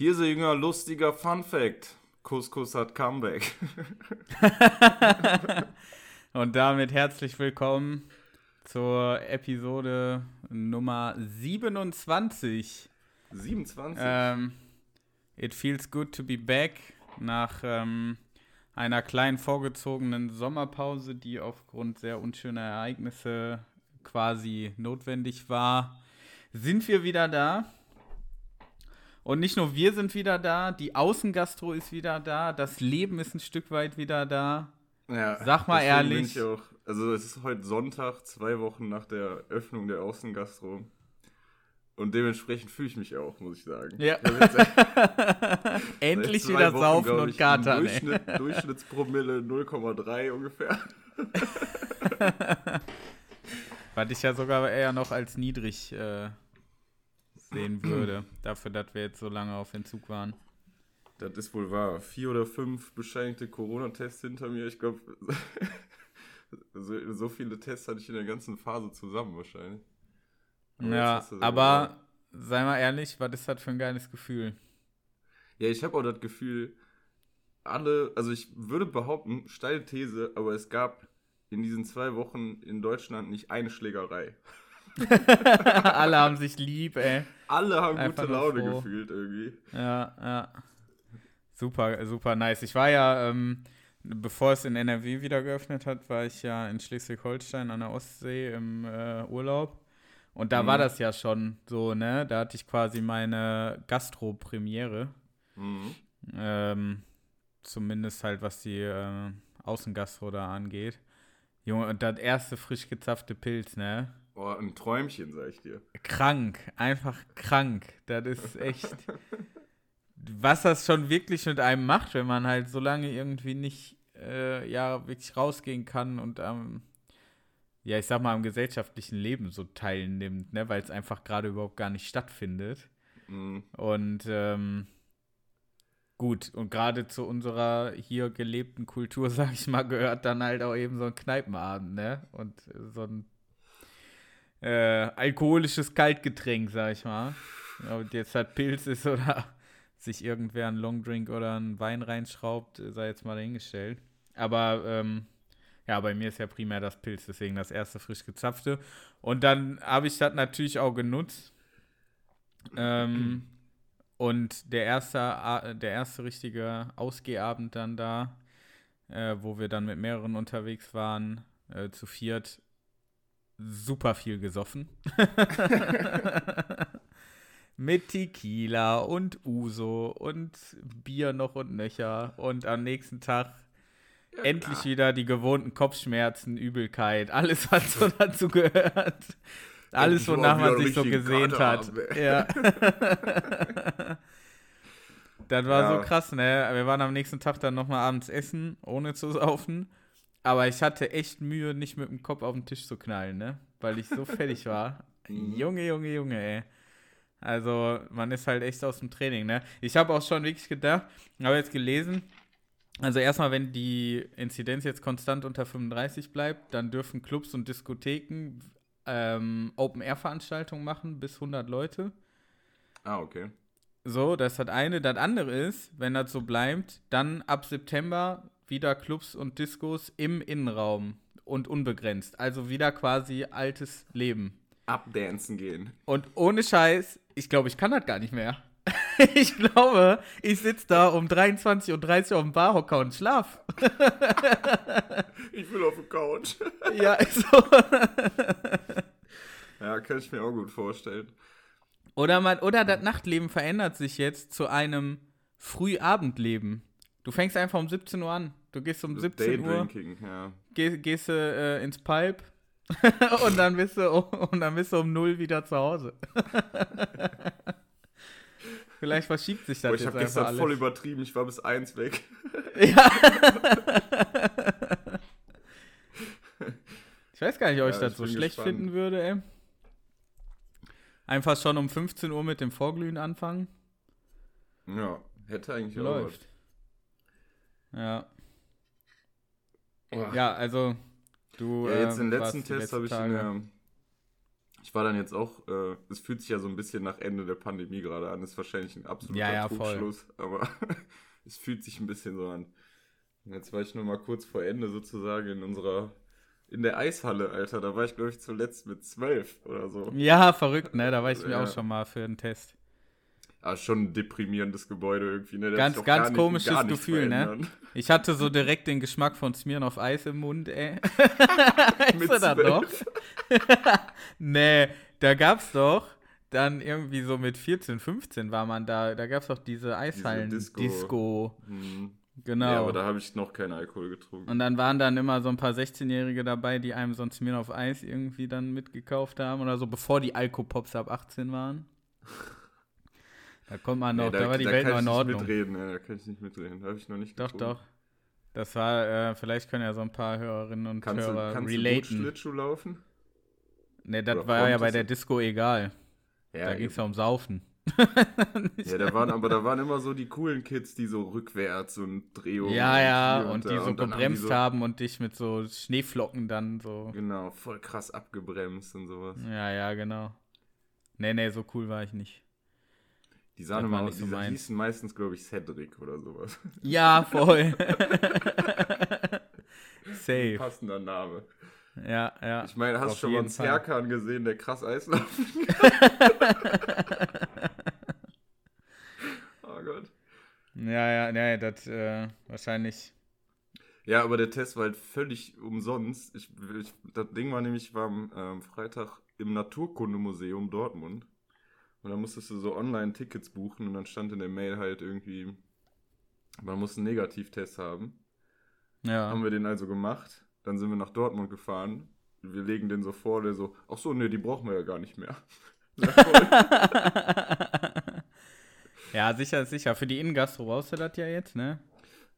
Hier ist ein jünger, lustiger Fun Fact. Couscous hat Comeback. Und damit herzlich willkommen zur Episode Nummer 27. 27? Ähm, it feels good to be back nach ähm, einer kleinen vorgezogenen Sommerpause, die aufgrund sehr unschöner Ereignisse quasi notwendig war. Sind wir wieder da? Und nicht nur wir sind wieder da, die Außengastro ist wieder da, das Leben ist ein Stück weit wieder da. Ja, Sag mal ehrlich. Ich auch, also es ist heute Sonntag, zwei Wochen nach der Öffnung der Außengastro. Und dementsprechend fühle ich mich auch, muss ich sagen. Ja. Ich hab jetzt Endlich wieder Wochen, saufen glaub und ich, gatern. ey. Durchschnitt, Durchschnittspromille 0,3 ungefähr. Was ich ja sogar eher noch als niedrig äh, sehen würde, dafür, dass wir jetzt so lange auf Entzug waren. Das ist wohl wahr. Vier oder fünf bescheinigte Corona-Tests hinter mir. Ich glaube, so, so viele Tests hatte ich in der ganzen Phase zusammen wahrscheinlich. Aber ja, aber sei mal ehrlich, was ist das für ein geiles Gefühl? Ja, ich habe auch das Gefühl, alle, also ich würde behaupten, steile These, aber es gab in diesen zwei Wochen in Deutschland nicht eine Schlägerei. Alle haben sich lieb, ey. Alle haben Einfach gute Laune froh. gefühlt irgendwie. Ja, ja. Super, super nice. Ich war ja, ähm, bevor es in NRW wieder geöffnet hat, war ich ja in Schleswig-Holstein an der Ostsee im äh, Urlaub. Und da Mhm. war das ja schon so, ne? Da hatte ich quasi meine Gastro-Premiere. Mhm. Ähm, zumindest halt, was die äh, Außengastro da angeht. Junge, und das erste frisch gezapfte Pilz, ne? Boah, ein Träumchen, sag ich dir. Krank, einfach krank. Das ist echt. was das schon wirklich mit einem macht, wenn man halt so lange irgendwie nicht, äh, ja, wirklich rausgehen kann und am, ja, ich sag mal, am gesellschaftlichen Leben so teilnimmt, ne? Weil es einfach gerade überhaupt gar nicht stattfindet. Mhm. Und ähm, gut, und gerade zu unserer hier gelebten Kultur, sag ich mal, gehört dann halt auch eben so ein Kneipenabend, ne? Und so ein äh, alkoholisches Kaltgetränk, sag ich mal. Ob jetzt halt Pilz ist oder sich irgendwer einen Longdrink oder einen Wein reinschraubt, sei jetzt mal dahingestellt. Aber ähm, ja, bei mir ist ja primär das Pilz, deswegen das erste frisch gezapfte. Und dann habe ich das natürlich auch genutzt. Ähm, und der erste, der erste richtige Ausgehabend dann da, äh, wo wir dann mit mehreren unterwegs waren, äh, zu viert, super viel gesoffen. mit Tequila und Uso und Bier noch und nöcher. Und am nächsten Tag endlich wieder die gewohnten Kopfschmerzen, Übelkeit, alles, was so dazu gehört. Alles, wonach man sich so gesehnt hat. Ja. das war Ja. so krass, ne? Wir waren am nächsten Tag dann nochmal abends essen, ohne zu saufen. Aber ich hatte echt Mühe, nicht mit dem Kopf auf den Tisch zu knallen, ne? Weil ich so fertig war. Mhm. Junge, Junge, Junge, ey. Also, man ist halt echt aus dem Training, ne? Ich habe auch schon wirklich gedacht, habe jetzt gelesen, also erstmal, wenn die Inzidenz jetzt konstant unter 35 bleibt, dann dürfen Clubs und Diskotheken ähm, Open-Air-Veranstaltungen machen, bis 100 Leute. Ah, okay. So, das ist das eine. Das andere ist, wenn das so bleibt, dann ab September wieder Clubs und Diskos im Innenraum und unbegrenzt. Also wieder quasi altes Leben. Abdancen gehen. Und ohne Scheiß, ich glaube, ich kann das gar nicht mehr. ich glaube, ich sitze da um 23.30 Uhr auf dem Barhocker und schlaf. Ich will auf die Couch. ja, so. Ja, kann ich mir auch gut vorstellen. Oder, man, oder das Nachtleben verändert sich jetzt zu einem Frühabendleben. Du fängst einfach um 17 Uhr an. Du gehst um 17 Uhr, ja. geh, gehst du äh, ins Pipe und, dann bist du, und dann bist du um 0 wieder zu Hause. Vielleicht verschiebt sich das Boah, ich jetzt habe gestern alles. voll übertrieben. Ich war bis eins weg. Ja. ich weiß gar nicht, ob ich Ja, das ich so schlecht gespannt. finden würde, ey. Einfach schon um 15 Uhr mit dem Vorglühen anfangen. Ja, hätte eigentlich auch Läuft. Ja. was. Ja, also du. Ja, jetzt den warst letzten Test habe ich in der, Ich war dann jetzt auch, äh, es fühlt sich ja so ein bisschen nach Ende der Pandemie gerade an, ist wahrscheinlich ein absoluter Ja, ja. Trugschluss, aber es fühlt sich ein bisschen so an. Jetzt war ich nur mal kurz vor Ende sozusagen in unserer, in der Eishalle, Alter. Da war ich, glaube ich, zuletzt mit zwölf oder so. Ja, verrückt, ne? Da war ich mir Ja. auch schon mal für einen Test. Ah, schon ein deprimierendes Gebäude irgendwie, ne? Ganz- ganz nicht- komisches Gefühl, ne? Ich hatte so direkt den Geschmack von Smirnoff Eis im Mund, ey. weißt du das noch? nee, da gab's doch dann irgendwie so mit 14, 15 war man da. Da gab's doch diese Eishallen-Disco. Disco. Hm. Genau. Ja, aber da habe ich noch keinen Alkohol getrunken. Und dann waren dann immer so ein paar 16-Jährige dabei, die einem so ein Smirnoff Eis irgendwie dann mitgekauft haben oder so, bevor die Alkopops ab 18 waren. Da kommt man noch, Nee, da, war die Welt kann noch in ich Ordnung. Nicht mitreden, ne? Da kann ich nicht mitreden. Da habe ich noch nicht Doch, getrunken. doch. Das war, äh, vielleicht können ja so ein paar Hörerinnen und Kannst, du, Hörer kannst du gut relaten. Schlittschuh laufen? Ne, das Oder war ja bei der? Disco egal. Ja, da ging es ja um Saufen. ja da waren, aber da waren immer so die coolen Kids, die so rückwärts und Drehungen. Ja, ja, und da. die so haben gebremst so, haben und dich mit so Schneeflocken dann so. Genau, voll krass abgebremst und sowas. Ja, ja, genau. Nee, nee, so cool war ich nicht. Die sahen immer aus, so die meins. hießen meistens, glaube ich, Cedric oder sowas. Ja, voll. Safe. Passender Name. Ja, ja. Ich meine, hast du schon mal einen. Serkan gesehen, der krass Eislaufen Oh Gott. Ja, ja, nee, das äh, wahrscheinlich. Ja, aber der Test war halt völlig umsonst. Ich, ich, das Ding war nämlich, ich war am ähm, Freitag im Naturkundemuseum Dortmund. Und da musstest du so online Tickets buchen und dann stand in der Mail halt irgendwie, man muss einen Negativtest haben. Ja. Haben wir den also gemacht. Dann sind wir nach Dortmund gefahren. Wir legen den so vor, der so, ach so, nee, die brauchen wir ja gar nicht mehr. Ja, sicher, sicher. Für die Innengastro brauchst du das ja jetzt, ne?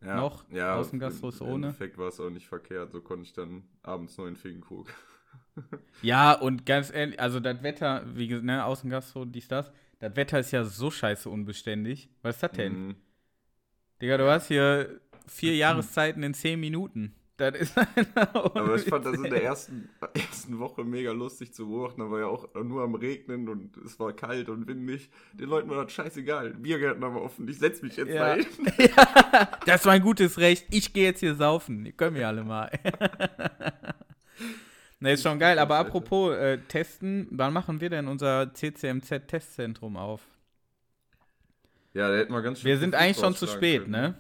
ja, Noch? ja, Außengastros im ohne? Endeffekt war es auch nicht verkehrt. So konnte ich dann abends noch in Finkenkrug. Ja, und ganz ehrlich, also das Wetter, wie gesagt, ne, Außengastro, dies, das, das Wetter ist ja so scheiße unbeständig. Was ist das denn? Mhm. Digga, du hast hier vier Jahreszeiten in zehn Minuten. Das ist Aber ich fand das in der ersten, ersten Woche mega lustig zu beobachten. Da war ja auch nur am Regnen und es war kalt und windig. Den Leuten war das scheißegal. Biergärten haben wir offen. Ich setz mich jetzt Ja. hin. Das ist mein gutes Recht. Ich gehe jetzt hier saufen. Können wir alle mal. Ne, ist schon geil. Aber apropos äh, Testen, wann machen wir denn unser CCMZ-Testzentrum auf? Ja, da hätten wir ganz schön Wir sind eigentlich schon zu spät, können. ne?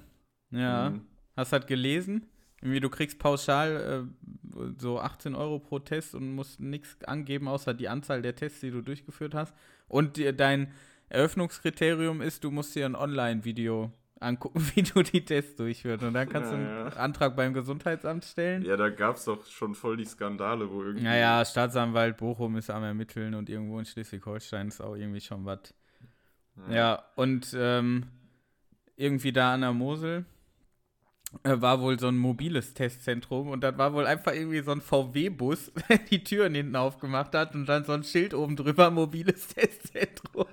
Ja. Mhm. Hast du das gelesen? Irgendwie, du kriegst pauschal äh, so 18 Euro pro Test und musst nichts angeben, außer die Anzahl der Tests, die du durchgeführt hast. Und dir, dein Eröffnungskriterium ist, du musst dir ein Online-Video angucken, wie du die Tests durchführst. Und dann kannst du einen Ja, ja. Antrag beim Gesundheitsamt stellen. Ja, da gab es doch schon voll die Skandale, wo irgendwie. Naja, Staatsanwalt Bochum ist am Ermitteln und irgendwo in Schleswig-Holstein ist auch irgendwie schon was. Ja, und ähm, irgendwie da an der Mosel äh, war wohl so ein mobiles Testzentrum und das war wohl einfach irgendwie so ein VW-Bus, der die Türen hinten aufgemacht hat und dann so ein Schild oben drüber, mobiles Testzentrum.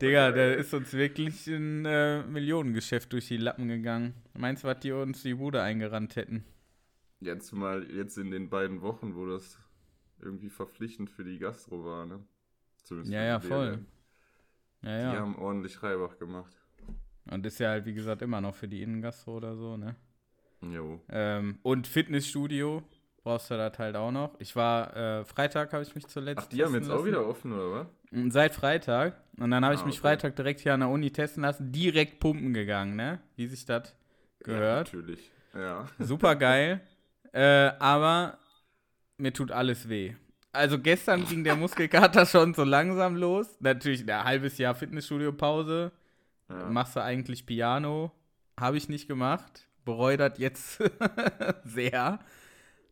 Digga, da ist uns wirklich ein äh, Millionengeschäft durch die Lappen gegangen. Meinst du, was die uns die Bude eingerannt hätten? Jetzt mal jetzt in den beiden Wochen, wo das irgendwie verpflichtend für die Gastro war, ne? Zumindest Ja, ja, voll. Ja, Die ja. haben ordentlich Reibach gemacht. Und ist ja halt, wie gesagt, immer noch für die Innengastro oder so, ne? Jo. Ähm, und Fitnessstudio brauchst du das halt auch noch. Ich war, äh, Freitag habe ich mich zuletzt Ach, die haben jetzt auch lassen. wieder offen, oder was? Mm, Seit Freitag. Und dann habe ich Ah, mich okay. Freitag direkt hier an der Uni testen lassen. Direkt pumpen gegangen, ne? Wie sich das Ja, gehört. natürlich. Ja. Super geil. äh, aber mir tut alles weh. Also gestern ging der Muskelkater schon so langsam los. Natürlich ein halbes Jahr Fitnessstudio-Pause. ja. Machst du eigentlich Piano? Habe ich nicht gemacht. Bereue das jetzt sehr.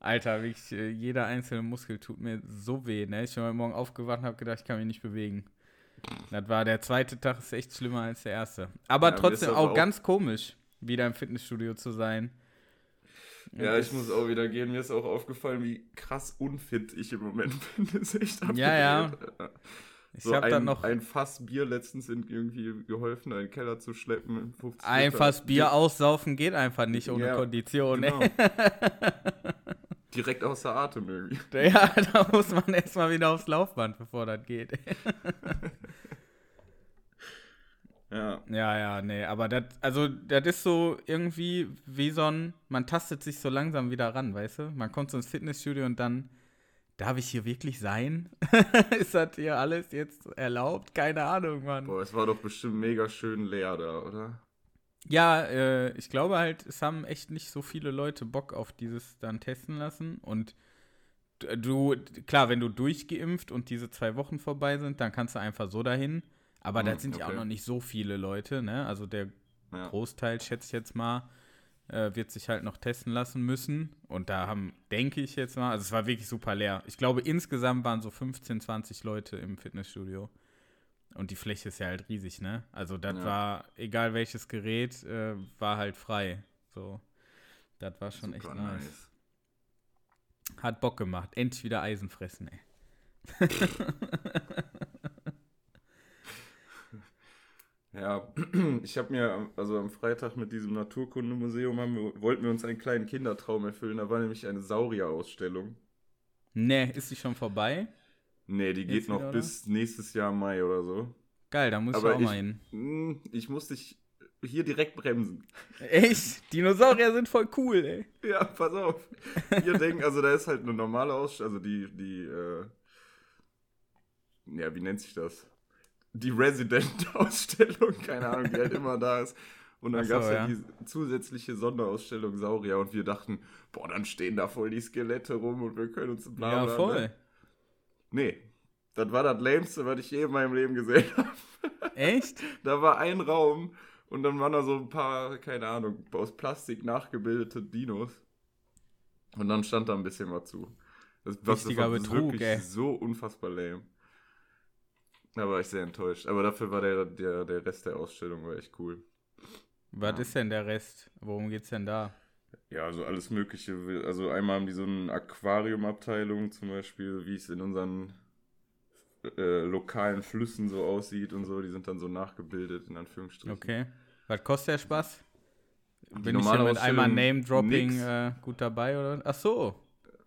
Alter, wirklich, äh, jeder einzelne Muskel tut mir so weh. Ne? Ich bin heute Morgen aufgewacht und habe gedacht, ich kann mich nicht bewegen. Das war der zweite Tag, ist echt schlimmer als der erste. Aber Ja, trotzdem das auch auch- ganz komisch, wieder im Fitnessstudio zu sein. Ja, ich muss auch wieder gehen. Mir ist auch aufgefallen, wie krass unfit ich im Moment bin. Das ist echt Ja, ja. abgedreht. Ich So habe ein, dann noch ein Fass Bier letztens irgendwie geholfen, einen Keller zu schleppen. 50 ein Liter. Fass Bier aussaufen geht einfach nicht ohne Ja, Kondition. Genau. direkt außer Atem irgendwie. Ja, da muss man erstmal wieder aufs Laufband, bevor das geht. Ja. Ja, ja, nee, aber das, also, das ist so irgendwie wie so ein, man tastet sich so langsam wieder ran, weißt du? Man kommt so ins Fitnessstudio und dann, darf ich hier wirklich sein? ist das hier alles jetzt erlaubt? Keine Ahnung, Mann. Boah, es war doch bestimmt mega schön leer da, oder? Ja, äh, ich glaube halt, es haben echt nicht so viele Leute Bock auf dieses dann testen lassen und du, klar, wenn du durchgeimpft und diese zwei Wochen vorbei sind, dann kannst du einfach so dahin. Aber Hm, da sind ja auch okay. noch nicht so viele Leute, ne? Also der Ja. Großteil, schätze ich jetzt mal, äh, wird sich halt noch testen lassen müssen. Und da haben, denke ich jetzt mal, also es war wirklich super leer. Ich glaube, insgesamt waren so 15, 20 Leute im Fitnessstudio. Und die Fläche ist ja halt riesig, ne? Also das Ja. war, egal welches Gerät, äh, war halt frei. So. Das war schon Super echt nice. Hat Bock gemacht. Endlich wieder Eisen fressen, ey. Ja, ich habe mir, also am Freitag mit diesem Naturkundemuseum haben wir, wollten wir uns einen kleinen Kindertraum erfüllen. Da war nämlich eine Saurierausstellung. Ne, ist die schon vorbei? Nee, die geht Jetzt noch wieder, oder? bis nächstes Jahr Mai oder so. Geil, da muss ich auch ich- mal hin. Hm, Ich muss dich hier direkt bremsen. Echt? Dinosaurier sind voll cool, ey. Ja, pass auf. Hier denken, also da ist halt eine normale Ausstellung, also die, die, äh, ja, wie nennt sich das? Die Resident-Ausstellung, keine Ahnung, die halt immer da ist. Und dann so, gab es halt ja. die zusätzliche Sonderausstellung Saurier und wir dachten, boah, dann stehen da voll die Skelette rum und wir können uns bla Ja, bla, voll. Ne? Nee, das war das Lämste, was ich je in meinem Leben gesehen habe. Echt? Da war ein Raum und dann waren da so ein paar, keine Ahnung, aus Plastik nachgebildete Dinos. Und dann stand da ein bisschen was zu. Das, Richtiger war Betrug, wirklich ey. so unfassbar lame. Da war ich sehr enttäuscht. Aber dafür war der, der, der Rest der Ausstellung war echt cool. Was Ja. ist denn der Rest? Worum geht's denn da? Ja, also alles Mögliche. Also einmal haben die so eine Aquariumabteilung zum Beispiel, wie es in unseren äh, lokalen Flüssen so aussieht und so. Die sind dann so nachgebildet, in Anführungsstrichen. Okay. Was kostet der Spaß? Die Bin ich hier mit einmal Name-Dropping äh, gut dabei, oder? Ach so.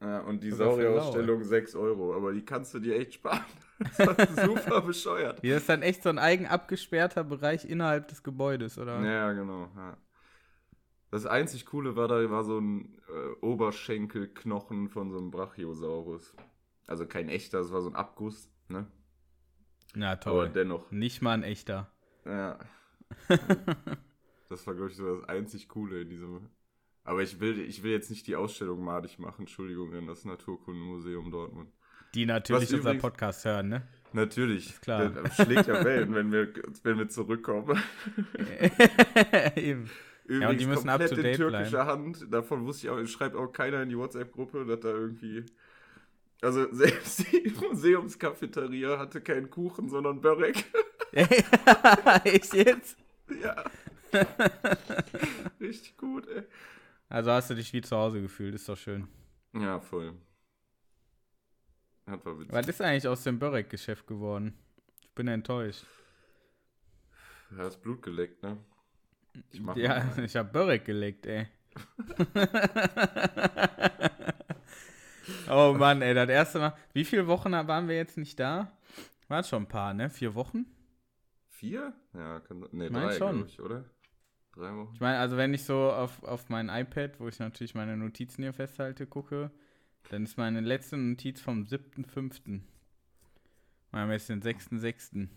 Ja, und die Saurierausstellung 6 Euro, aber die kannst du dir echt sparen. Das war super bescheuert. Hier ist dann echt so ein eigen abgesperrter Bereich innerhalb des Gebäudes, oder? Ja, genau. Ja. Das einzig Coole war, da war so ein äh, Oberschenkelknochen von so einem Brachiosaurus. Also kein echter, das war so ein Abguss, ne? Na Aber toll. dennoch. Nicht mal ein echter. Ja. das war, glaube ich, so das einzig Coole in diesem. Aber ich will, ich will jetzt nicht die Ausstellung madig machen, Entschuldigung, in das Naturkundemuseum Dortmund. Die natürlich übrigens- Podcast hören, ne? Natürlich. Ist klar. Der schlägt ja Wellen, wenn wir, wenn wir zurückkommen. Eben. Übrigens Ja, die müssen komplett in türkischer Hand. Davon wusste ich auch, schreibt auch keiner in die WhatsApp-Gruppe, dass da irgendwie. Also selbst die Museumskafeteria hatte keinen Kuchen, sondern Börek. Echt jetzt? ja. Richtig gut, ey. Also hast du dich wie zu Hause gefühlt, ist doch schön. Ja, voll. Hat war witzig. Was ist eigentlich aus dem Börek-Geschäft geworden? Ich bin enttäuscht. Ja, das Blut geleckt, ne? Ich mach Ja, mal. ich hab Börek gelegt, ey. oh Mann, ey, das erste Mal. Wie viele Wochen waren wir jetzt nicht da? Waren schon ein paar, ne? Vier Wochen? Vier? Ja, kann. Ne, Mein drei, schon. ich, oder? Drei Wochen. Ich meine, also wenn ich so auf, auf mein iPad, wo ich natürlich meine Notizen hier festhalte, gucke, dann ist meine letzte Notiz vom 7.5. Wir haben jetzt den 6.6.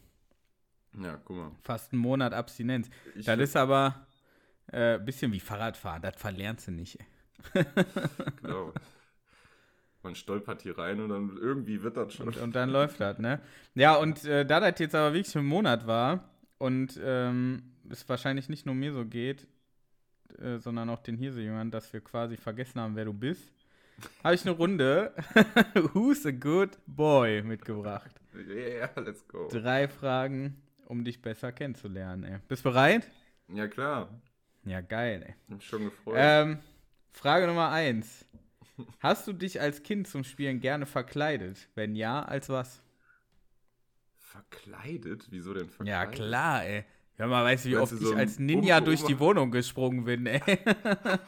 Ja, guck mal. Fast einen Monat Abstinenz. Ich Das ist aber ein äh, bisschen wie Fahrradfahren. Das verlernst du nicht. Genau. Man stolpert hier rein und dann irgendwie wird das schon. Und, und dann läuft das, ne? Ja, und äh, da das jetzt aber wirklich ein Monat war und ähm, es wahrscheinlich nicht nur mir so geht, äh, sondern auch den Hirse-Jüngern, dass wir quasi vergessen haben, wer du bist, habe ich eine Runde Who's a Good Boy mitgebracht. Yeah, let's go. Drei Fragen, um dich besser kennenzulernen, ey. Bist bereit? Ja, klar. Ja, geil, ey. Mich schon gefreut. Ähm, Frage Nummer eins. Hast du dich als Kind zum Spielen gerne verkleidet? Wenn ja, als was? verkleidet? Wieso denn Ja, verkleidet? klar, ey. Hör mal, weißt du, wie Meinst oft du so ich als Ninja durch die Wohnung gesprungen bin, ey.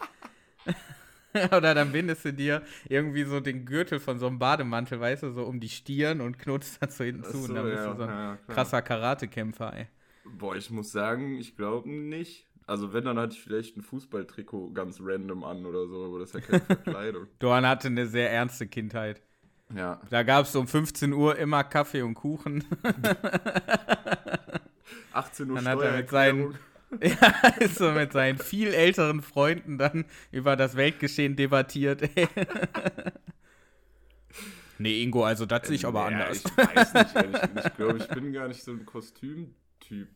Oder dann bindest du dir irgendwie so den Gürtel von so einem Bademantel, weißt du, so um die Stirn und knotst das so hinten zu. Ach und dann bist ja, du so ein ja, krasser Karatekämpfer, ey. Boah, ich muss sagen, ich glaube nicht. Also wenn, dann hatte ich vielleicht ein Fußballtrikot ganz random an oder so, aber das ist ja keine Verkleidung. Dorn hatte eine sehr ernste Kindheit. Ja. Da gab es um 15 Uhr immer Kaffee und Kuchen. 18 Uhr Dann hat er mit seinen-. ja, ist so mit seinen viel älteren Freunden dann über das Weltgeschehen debattiert. ey. nee, Ingo, also das sehe ich aber Ja, anders. Ich weiß nicht, ehrlich. Ich glaube, ich bin gar nicht so ein Kostümtyp.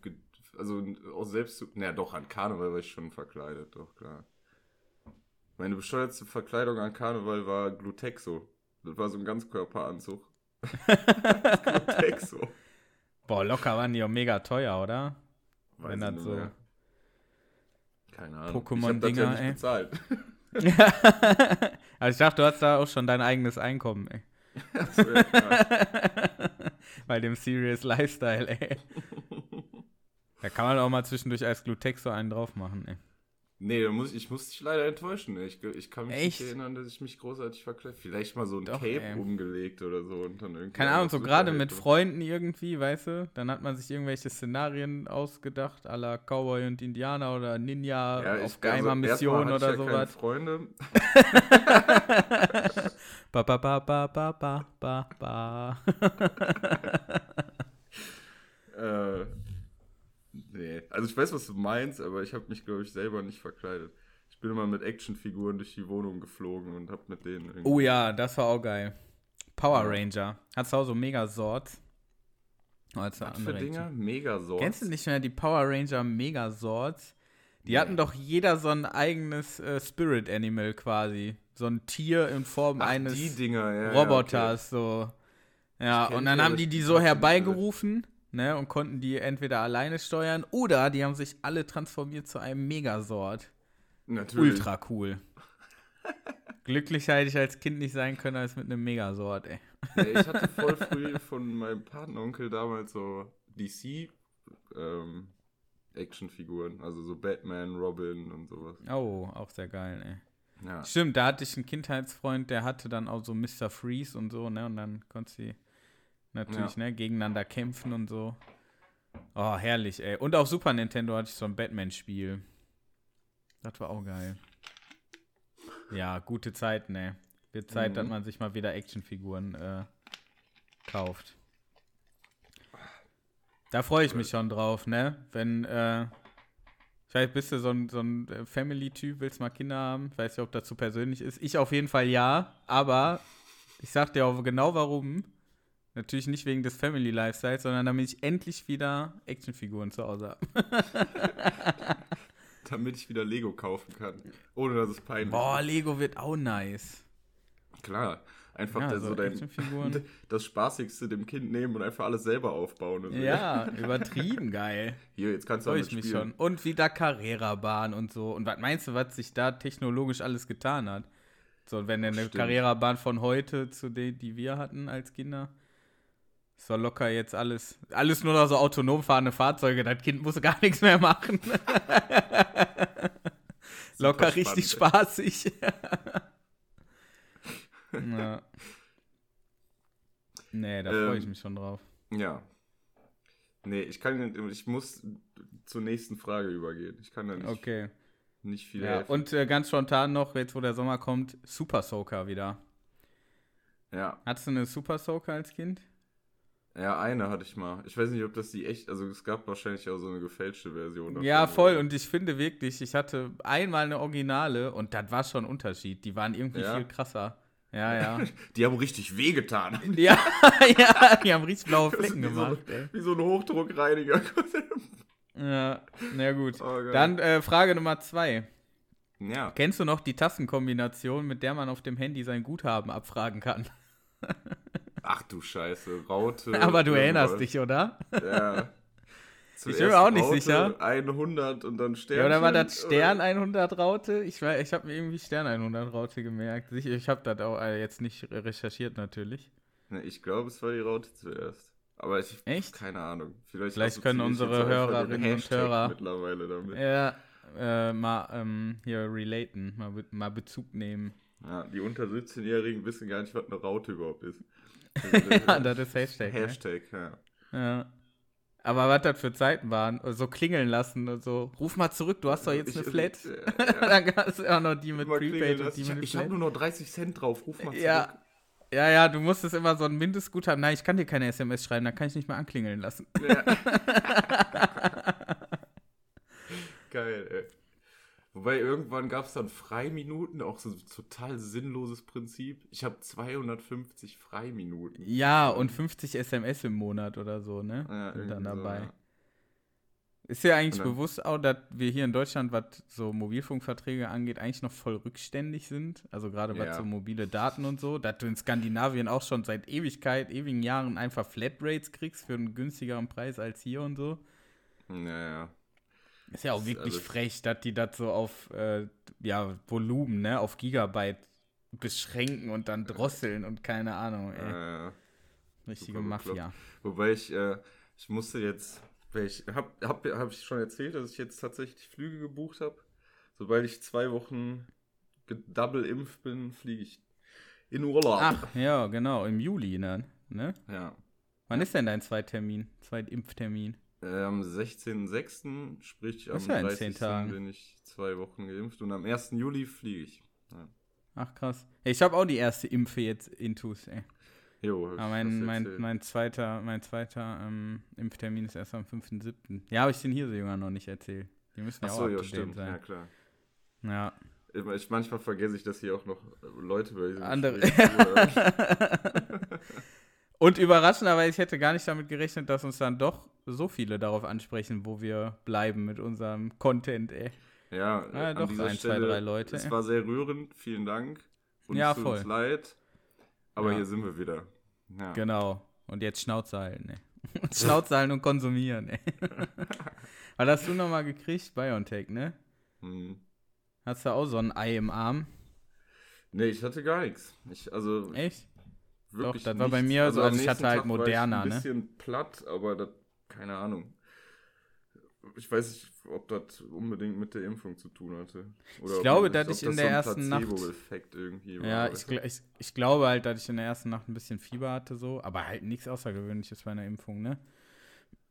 Also auch selbst, so- na doch, an Karneval war ich schon verkleidet, doch, klar. Meine bescheuertste Verkleidung an Karneval war Glutexo. Das war so ein Ganzkörperanzug. Glutexo. Boah, locker waren die auch mega teuer, oder? Weiß Wenn das so- mehr. Keine Ahnung. Pokémon-Dinger, ja ey. bezahlt. also ich dachte, du hast da auch schon dein eigenes Einkommen, ey. Das. Bei dem Serious Lifestyle, ey. Da kann man auch mal zwischendurch als Glutexo einen drauf machen, ey. Nee, da muss, ich muss dich leider enttäuschen. ey. Ich, ich kann mich Echt? nicht erinnern, dass ich mich großartig verkleidet Vielleicht mal so ein Doch, Cape ey. umgelegt oder so. Und dann irgendwie Keine Ahnung, so gerade mit. Freunden irgendwie, weißt du? Dann hat man sich irgendwelche Szenarien ausgedacht, à la Cowboy und Indianer oder Ninja Ja, auf geheimer also oder ich ja sowas. Freunde. Ba, ba, ba, ba, ba, ba, ba, ba. Äh, nee. Also ich weiß, was du meinst, aber ich habe mich, glaube ich, selber nicht verkleidet. Ich bin immer mit Actionfiguren durch die Wohnung geflogen und habe mit denen irgendwie. Oh ja, das war auch geil. Power. Ranger. Hat's auch so Megaswords. Oh, jetzt eine was für Dinger? Action. Megasort. Kennst du nicht mehr die Power Ranger Megaswords? Die Nee. hatten doch jeder so ein eigenes äh, Spirit Animal quasi. So ein Tier in Form Ach, eines die Dinger, ja. Roboters, so. Ja, und dann die, haben die die so herbeigerufen, ne, und konnten die entweder alleine steuern oder die haben sich alle transformiert zu einem Megasort. Natürlich. Ultra cool. Glücklicher hätte ich als Kind nicht sein können als mit einem Megasort, ey. Nee, ich hatte voll früh von meinem Patenonkel damals so DC ähm, Actionfiguren. Also so Batman, Robin und sowas. Oh, auch sehr geil, ey. Ja. Stimmt, da hatte ich einen Kindheitsfreund, der hatte dann auch so Mr. Freeze und so, ne? Und dann konnte sie natürlich, ne, gegeneinander kämpfen und so. Oh, herrlich, ey. Und auf Super Nintendo hatte ich so ein Batman-Spiel. Das war auch geil. Ja, gute Zeit, ne? Wird Zeit, Mhm. dass man sich mal wieder Actionfiguren äh, kauft. Da freue ich mich schon drauf, ne? Wenn, äh, vielleicht bist du so ein, so ein äh, Family-Typ, willst mal Kinder haben. Ich weiß nicht, ob das zu persönlich ist. Ich auf jeden Fall ja, aber ich sag dir auch genau warum. Natürlich nicht wegen des Family Lifestyles, sondern damit ich endlich wieder Actionfiguren zu Hause habe. Damit ich wieder Lego kaufen kann. Ohne dass es peinlich Boah, ist. Lego wird auch nice. Klar. Einfach Ja, so dein, das Spaßigste dem Kind nehmen und einfach alles selber aufbauen. So. Ja, übertrieben geil. Hier, jetzt kannst du Freue damit ich mich schon. Und wieder Carrera-Bahn und so. Und was meinst du, was sich da technologisch alles getan hat? So, wenn du eine. Carrera-Bahn von heute zu denen, die wir hatten als Kinder, doch locker jetzt alles, alles nur noch so autonom fahrende Fahrzeuge. Das Kind muss gar nichts mehr machen. locker richtig spannend. spaßig. ja. Nee, da freue ich Ähm, mich schon drauf. Ja. Nee, ich kann, ich muss zur nächsten Frage übergehen. Ich kann da nicht, Okay. nicht viel Ja, helfen. und äh, ganz spontan noch, jetzt wo der Sommer kommt, Super Soaker wieder. Ja. Hattest du eine Super Soaker als Kind? Ja, eine hatte ich mal. Ich weiß nicht, ob das die echt, also es gab wahrscheinlich auch so eine gefälschte Version. davon, Ja, voll. Und ich finde wirklich, ich hatte einmal eine Originale und das war schon ein Unterschied. Die waren irgendwie Ja? viel krasser. Ja, ja. Die haben richtig wehgetan. ja, ja, die haben richtig blaue Flecken so- gemacht, ey. Wie so ein Hochdruckreiniger. Ja, na gut. Oh. Dann äh, Frage Nummer zwei. ja. Kennst du noch die Tassenkombination, mit der man auf dem Handy sein Guthaben abfragen kann? Ach du Scheiße, Raute. Aber du erinnerst dich, oder? Ja. bin mir auch nicht Raute, sicher. 100 und dann Stern. Ja, oder war das Stern 100 Raute? Ich, weiß- ich habe mir irgendwie Stern 100 Raute gemerkt. Sicher, ich habe das auch äh, jetzt nicht recherchiert natürlich. Ne, ich glaube, es war die Raute zuerst. Aber ich Echt? keine Ahnung. Vielleicht, Vielleicht können ich unsere Hörerinnen und Hörer- mittlerweile damit. Ja, äh, mal ähm, hier relaten, mal, mal Bezug nehmen. Ja, die unter 17-Jährigen wissen gar nicht, was eine Raute überhaupt ist. ja, das ist Hashtag. Hashtag, ne? ja. ja. Aber was das für Zeiten waren, so klingeln lassen und so. Ruf mal zurück, du hast doch jetzt eine Flat. Ja, ja. Dann gab es auch noch die mit Prepaid und die ich, mit Ich habe nur noch 30 Cent drauf, ruf mal zurück. Ja. Ja, ja, du musstest immer so ein Mindestguthaben. Nein, ich kann dir keine SMS schreiben, dann kann ich nicht mehr anklingeln lassen. Ja. Geil, ey. Wobei irgendwann gab es dann Freiminuten, auch so ein total sinnloses Prinzip. Ich habe 250 Freiminuten. Ja, und 50 SMS im Monat oder so, ne? Ja, Sind dann irgendwie so, dabei. ja. Ist dir eigentlich bewusst auch, dass wir hier in Deutschland, was so Mobilfunkverträge angeht, eigentlich noch voll rückständig sind? Also gerade was Ja. so mobile Daten und so, dass du in Skandinavien auch schon seit Ewigkeit, ewigen Jahren einfach Flatrates kriegst für einen günstigeren Preis als hier und so. Naja. Ist ja auch wirklich alles- frech, dass die das so auf äh, ja, Volumen, ne, auf Gigabyte beschränken und dann drosseln und keine Ahnung, ey. Äh, Richtige Mafia. wobei ich, äh, ich musste jetzt, ich habe hab, hab ich schon erzählt, dass ich jetzt tatsächlich Flüge gebucht habe. Sobald ich zwei Wochen double impf bin, fliege ich in Urlaub. Ach, ja, genau, im Juli, ne? ne? Ja. Wann ist denn dein Zweittermin? Zweitimpftermin? Äh, am 16.06., sprich am ja in 30. zehn Tagen. bin ich zwei Wochen geimpft und am 1. Juli fliege ich. Ja. Ach krass. Hey, ich habe auch die erste Impfe jetzt intus, ey. Jo, Aber mein, mein, mein zweiter, mein zweiter ähm, Impftermin ist erst am 5.7. Ja, habe ich den Hirsejünger noch nicht erzählt. Die müssen ja Ach auch so, up ja, stimmt. Ja, sein. klar. Ja. Ich, manchmal vergesse ich, dass hier auch noch Leute bei diesem Andere. Und überraschenderweise, ich hätte gar nicht damit gerechnet, dass uns dann doch so viele darauf ansprechen, wo wir bleiben mit unserem Content, ey. Ja, Ja, an doch, ein, zwei, Stelle, drei Leute, Es ey. war sehr rührend, vielen Dank. Und Ja, es tut uns voll. leid. Aber Ja. hier sind wir wieder. Ja. Genau. Und jetzt Schnauze halten, ey. Schnauze halten und konsumieren, ey. Was hast du nochmal gekriegt? Biontech, ne? Hm. Hast du auch so ein Ei im Arm? Nee, ich hatte gar nichts. Ich, also Echt? Wirklich das war bei mir so, am also ich hatte halt Tag ich ne? ein bisschen platt, aber das, keine Ahnung. Ich weiß nicht, ob das unbedingt mit der Impfung zu tun hatte. Oder Ich glaube, dass ich in der so ersten Nacht- irgendwie. Ja, ich, weißt du? gl- ich, ich glaube halt, dass ich in der ersten Nacht ein bisschen Fieber hatte, so, aber halt nichts Außergewöhnliches bei einer Impfung, ne?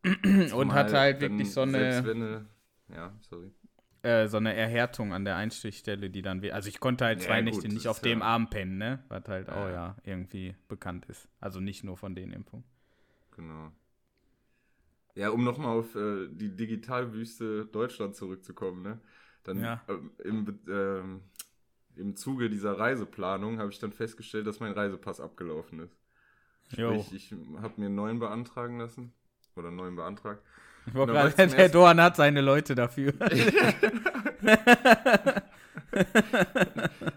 Und hatte halt wirklich so Selbst eine, wenn eine ja, sorry. Äh, so eine Erhärtung an der Einstichstelle, die dann, also ich konnte halt Ja, zwei gut, Nächte nicht auf dem ja- Arm pennen, ne? Was halt auch Ja. ja irgendwie bekannt ist. Also nicht nur von den Impfungen. Genau. Ja, um nochmal auf äh, die Digitalwüste Deutschland zurückzukommen, ne? Dann Ja. ähm, im, ähm, im Zuge dieser Reiseplanung habe ich dann festgestellt, dass mein Reisepass abgelaufen ist. Jo. Sprich, ich habe mir einen neuen beantragen lassen. Oder einen neuen beantragt. Ich wollte gerade, der ersten- Dorn hat seine Leute dafür.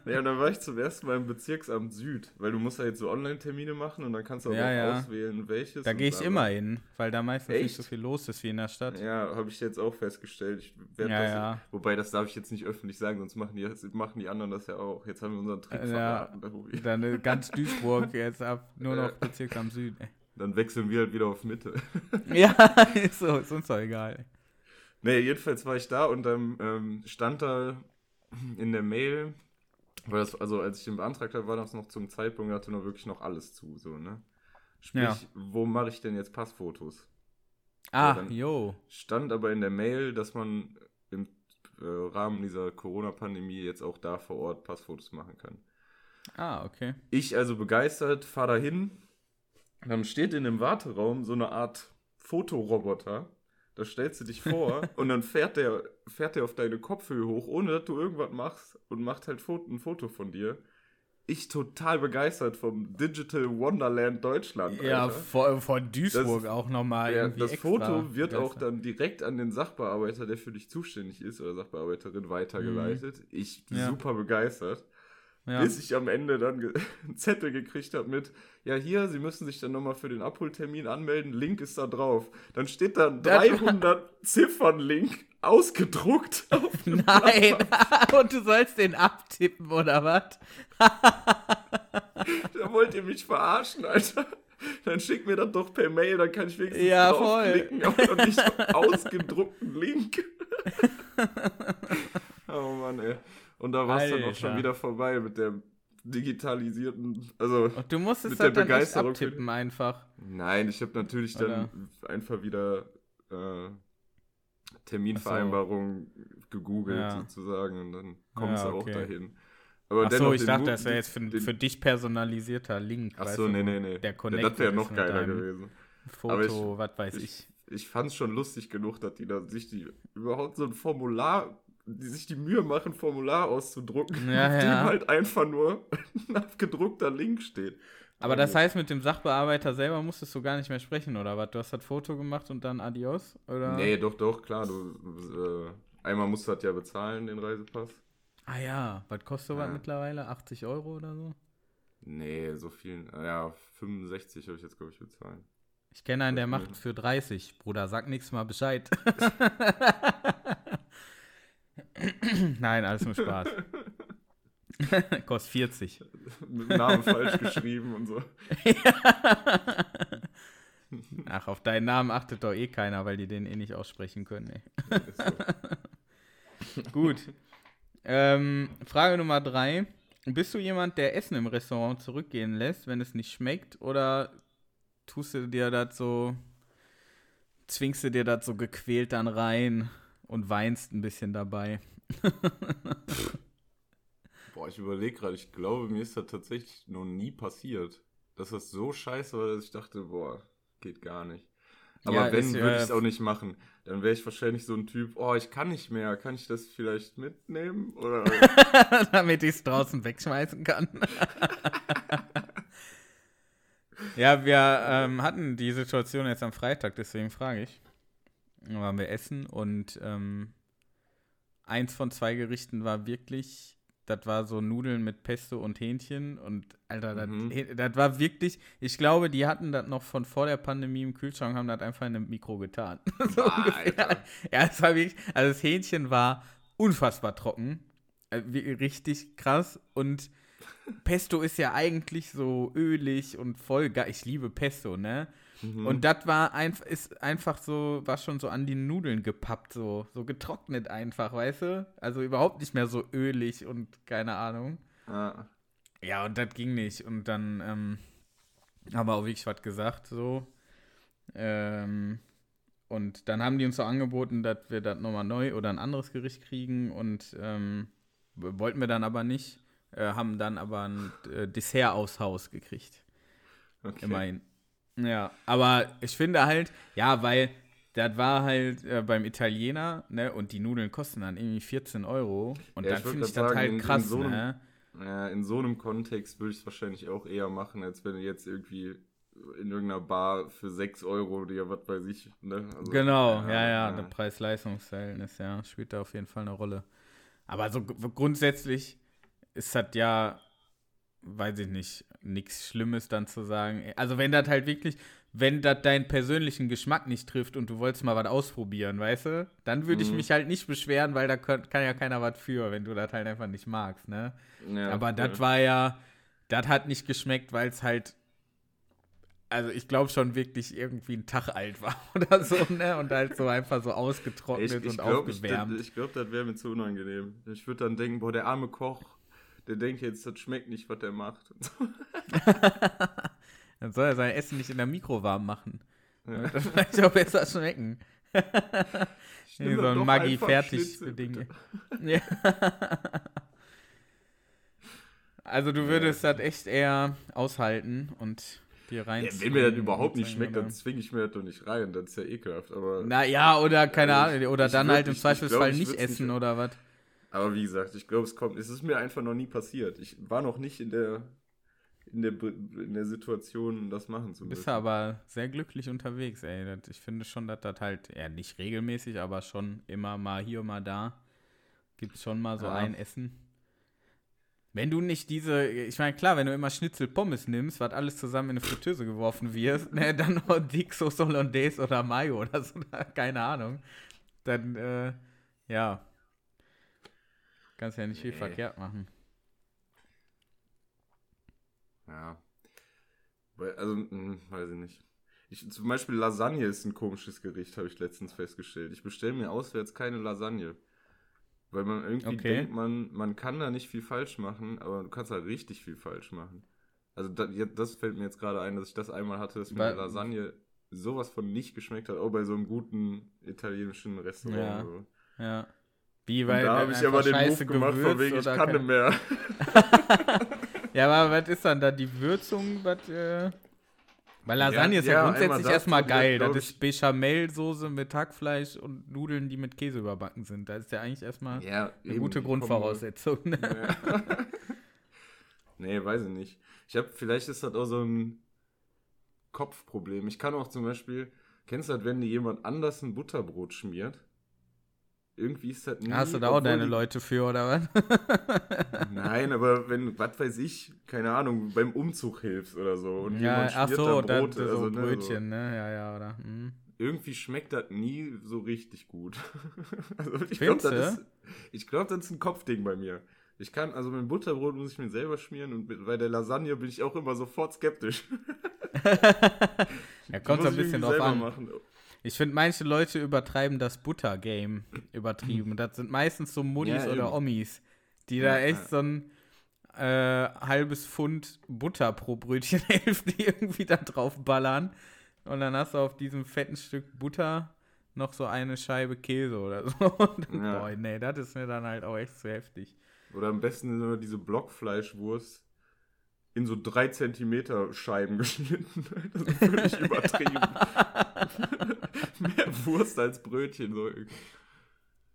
Ja, und dann war ich zum ersten Mal im Bezirksamt Süd, weil du musst ja jetzt so Online-Termine machen und dann kannst du auch, Ja, auch ja. auswählen, welches. Da gehe ich immer hin, weil da meistens nicht Echt? so viel los ist wie in der Stadt. Ja, habe ich jetzt auch festgestellt. Ja, das. Wobei, das darf ich jetzt nicht öffentlich sagen, sonst machen die, machen die anderen das ja auch. Jetzt haben wir unseren Trick Ja. verraten. Dann äh, ganz Duisburg jetzt ab, nur noch Ja. Bezirk am Süden. Ey. Dann wechseln wir halt wieder auf Mitte. Ja, ist so, ist uns doch egal. nee, jedenfalls war ich da und dann ähm, stand da in der Mail, weil das, also als ich den beantragt habe, war das noch zum Zeitpunkt, da hatte noch wirklich noch alles zu, so, ne? Sprich, Ja. wo mache ich denn jetzt Passfotos? Ah, jo. Stand aber in der Mail, dass man im äh, Rahmen dieser Corona-Pandemie jetzt auch da vor Ort Passfotos machen kann. Ah, okay. Ich also begeistert, fahre da hin. Dann steht in dem Warteraum so eine Art Fotoroboter. Da stellst du dich vor und dann fährt der, fährt der auf deine Kopfhöhe hoch, ohne dass du irgendwas machst und macht halt ein Foto von dir. Ich total begeistert vom Digital Wonderland Deutschland. Ja, von, von Duisburg Das- auch nochmal Ja, das Foto wird auch begeistert. dann direkt an den Sachbearbeiter, der für dich zuständig ist, oder Sachbearbeiterin weitergeleitet. Ich Mhm. Ja. super begeistert. Ja. Bis ich am Ende dann einen Zettel gekriegt habe mit, ja hier, Sie müssen sich dann nochmal für den Abholtermin anmelden, Link ist da drauf. Dann steht da ein Das- 300 Ziffern-Link ausgedruckt auf dem Nein, und du sollst den abtippen, oder was? Da wollt ihr mich verarschen, Alter. Dann schickt mir das doch per Mail, dann kann ich wenigstens Ja, voll. draufklicken, aber noch nicht ausgedruckten Link. Und da war es dann auch schon wieder vorbei mit der digitalisierten, also und du musst es halt dann echt abtippen einfach. Nein, ich habe natürlich Oder? dann einfach wieder äh, Terminvereinbarung so. gegoogelt ja. sozusagen und dann kommst ja, du okay. auch dahin. Aber Ach so, ich dachte, das wäre jetzt für, den, für, dich personalisierter Link. Ach so, nee, nee, nee. Der Connect das wäre noch geiler gewesen. Foto, was weiß ich. Ich, ich fand es schon lustig genug, dass die da sich die überhaupt so ein Formular, die sich die Mühe machen, Formular auszudrucken, ja, auf ja. dem halt einfach nur ein abgedruckter Link steht. Aber das heißt, mit dem Sachbearbeiter selber musstest du gar nicht mehr sprechen, oder was? Du hast das Foto gemacht und dann adios? Oder? Nee, doch, doch, klar. Du, äh, einmal musst du das ja bezahlen, den Reisepass. Ah ja, was kostet ja. was mittlerweile? 80 Euro oder so? Nee, so viel. Ja, 65 habe ich jetzt, glaube ich, bezahlt. Ich kenne einen, der macht für 30. Bruder, sag nichts mal Bescheid. Nein, alles nur Spaß. Kostet 40. Mit Namen falsch geschrieben und so. Ach, auf deinen Namen achtet doch eh keiner, weil die den eh nicht aussprechen können. Ey. Gut. Ähm, Frage Nummer drei. Bist du jemand, der Essen im Restaurant zurückgehen lässt, wenn es nicht schmeckt? Oder tust du dir das so, zwingst du dir das so gequält dann rein und weinst ein bisschen dabei? Boah, ich überlege gerade, ich glaube, mir ist das tatsächlich noch nie passiert. Dass das so scheiße war, dass ich dachte, boah, geht gar nicht. Aber ja, wenn, würde ich es auch nicht machen. Dann wäre ich wahrscheinlich so ein Typ, oh, ich kann nicht mehr, kann ich das vielleicht mitnehmen? Oder Damit ich es draußen wegschmeißen kann. ja, wir ähm, hatten die Situation jetzt am Freitag, deswegen frage ich. Da waren wir essen und ähm, eins von zwei Gerichten war wirklich das war so Nudeln mit Pesto und Hähnchen. Und Alter, mhm. das, war wirklich, ich glaube, die hatten das noch von vor der Pandemie im Kühlschrank, haben das einfach in einem Mikro getan. so. Ja, es war wirklich, also das Hähnchen war unfassbar trocken. Äh, richtig krass. Und Pesto ist ja eigentlich so ölig und voll geil. Ich liebe Pesto, ne? Mhm. Und das war einfach, ist einfach so, war schon so an die Nudeln gepappt, so, so getrocknet einfach, weißt du? Also überhaupt nicht mehr so ölig und keine Ahnung. Ah. Ja, und das ging nicht. Und dann ähm, haben wir auch wirklich was gesagt, so. Ähm, und dann haben die uns so angeboten, dass wir das nochmal neu oder ein anderes Gericht kriegen und ähm, wollten wir dann aber nicht, äh, haben dann aber ein äh, Dessert aus Haus gekriegt. Okay. Immerhin. Ja, aber ich finde halt, ja, weil das war halt äh, beim Italiener, ne, und die Nudeln kosten dann irgendwie 14 Euro. Und ja, dann finde ich das sagen, halt krass, in so einem, ne? Ja, in so einem Kontext würde ich es wahrscheinlich auch eher machen, als wenn du jetzt irgendwie in irgendeiner Bar für 6 Euro dir was weiß ich, ne? Also, genau, ja, ja, ja. der Preis-Leistungs-Verhältnis, ja, spielt da auf jeden Fall eine Rolle. Aber so grundsätzlich ist das ja weiß ich nicht, nichts Schlimmes dann zu sagen. Also wenn das halt wirklich, wenn das deinen persönlichen Geschmack nicht trifft und du wolltest mal was ausprobieren, weißt du, dann würde ich mhm. mich halt nicht beschweren, weil da kann, kann ja keiner was für, wenn du das halt einfach nicht magst, ne? Ja, Aber das war ja, das hat nicht geschmeckt, weil es halt also ich glaube schon wirklich irgendwie ein Tag alt war oder so, ne? Und halt so einfach so ausgetrocknet ich, ich und glaub, aufgewärmt. Ich, ich glaube, das wäre mir zu unangenehm. Ich würde dann denken, boah, der arme Koch, der denkt jetzt, das schmeckt nicht, was der macht. Dann soll er sein Essen nicht in der Mikro warm machen. Ja. Das vielleicht auch besser schmecken. so ein Maggi fertig für Dinge. Ja. Also du würdest ja. das echt eher aushalten und dir rein. Ja, wenn mir das überhaupt nicht schmeckt, dann zwinge ich mir das doch nicht rein. Das ist ja ekelhaft. Aber Na ja, oder keine Ahnung, oder dann halt im Zweifelsfall nicht essen nicht, oder was. Aber wie gesagt, ich glaube, es kommt. Es ist mir einfach noch nie passiert. Ich war noch nicht in der, in der, in der Situation, das machen zu müssen. Bist du aber sehr glücklich unterwegs, ey. Ich finde schon, dass das halt, ja, nicht regelmäßig, aber schon immer mal hier, und mal da. Gibt es schon mal so ja. ein Essen. Wenn du nicht diese, ich meine, klar, wenn du immer Schnitzel Pommes nimmst, was alles zusammen in eine Fritteuse geworfen wird, ne, dann noch Dixos Hollandaise oder Mayo oder so, keine Ahnung. Dann, äh, ja, Kannst ja nicht nee. viel verkehrt machen. Ja. Also, mh, hm, weiß ich nicht. Ich, zum Beispiel Lasagne ist ein komisches Gericht, habe ich letztens festgestellt. Ich bestelle mir auswärts keine Lasagne. Weil man irgendwie Okay. denkt, man, man kann da nicht viel falsch machen, aber du kannst halt richtig viel falsch machen. Also da, das fällt mir jetzt gerade ein, dass ich das einmal hatte, dass mir Weil- Lasagne sowas von nicht geschmeckt hat, auch bei so einem guten italienischen Restaurant. Ja. So. Ja. Wie, weil da habe ich aber den scheiße Move gemacht, von wegen, ich kann kein- nicht mehr. Ja, aber was ist dann da die Würzung? Was, äh, weil Lasagne ist ja, ja, grundsätzlich erstmal geil. Das ist Bechamelsoße mit Hackfleisch und Nudeln, die mit Käse überbacken sind. Da ist ja eigentlich erstmal Ja, eine eben, gute Grundvoraussetzung. Ne? Ja. nee, weiß ich nicht. Ich habe, vielleicht ist das auch so ein Kopfproblem. Ich kann auch zum Beispiel, kennst du das, wenn dir jemand anders ein Butterbrot schmiert? Irgendwie ist das nie. Hast du da auch deine die- Leute für, oder was? Nein, aber wenn, was weiß ich, keine Ahnung, beim Umzug hilfst oder so und ja, jemand ach so, da dann Brote, so also, ne, Brötchen, ne? Ja, ja, oder? Hm. So, irgendwie schmeckt das nie so richtig gut. also ich glaube, das, ist- ich glaub, das ist ein Kopfding bei mir. Ich kann, also mein Butterbrot muss ich mir selber schmieren und bei der Lasagne bin ich auch immer sofort skeptisch. Ja, kommt so ein bisschen drauf an. Machen. Ich finde, manche Leute übertreiben das Butter-Game übertrieben. Das sind meistens so Muddis Ja, oder. Omis, die Ja, da echt so ein äh, halbes Pfund Butter pro Brötchen Hälfte irgendwie da drauf ballern. Und dann hast du auf diesem fetten Stück Butter noch so eine Scheibe Käse oder so. Und Ja. Boah, nee, das ist mir dann halt auch echt zu heftig. Oder am besten immer diese Blockfleischwurst in so drei Zentimeter Scheiben geschnitten. Das ist völlig übertrieben. Mehr Wurst als Brötchen. So.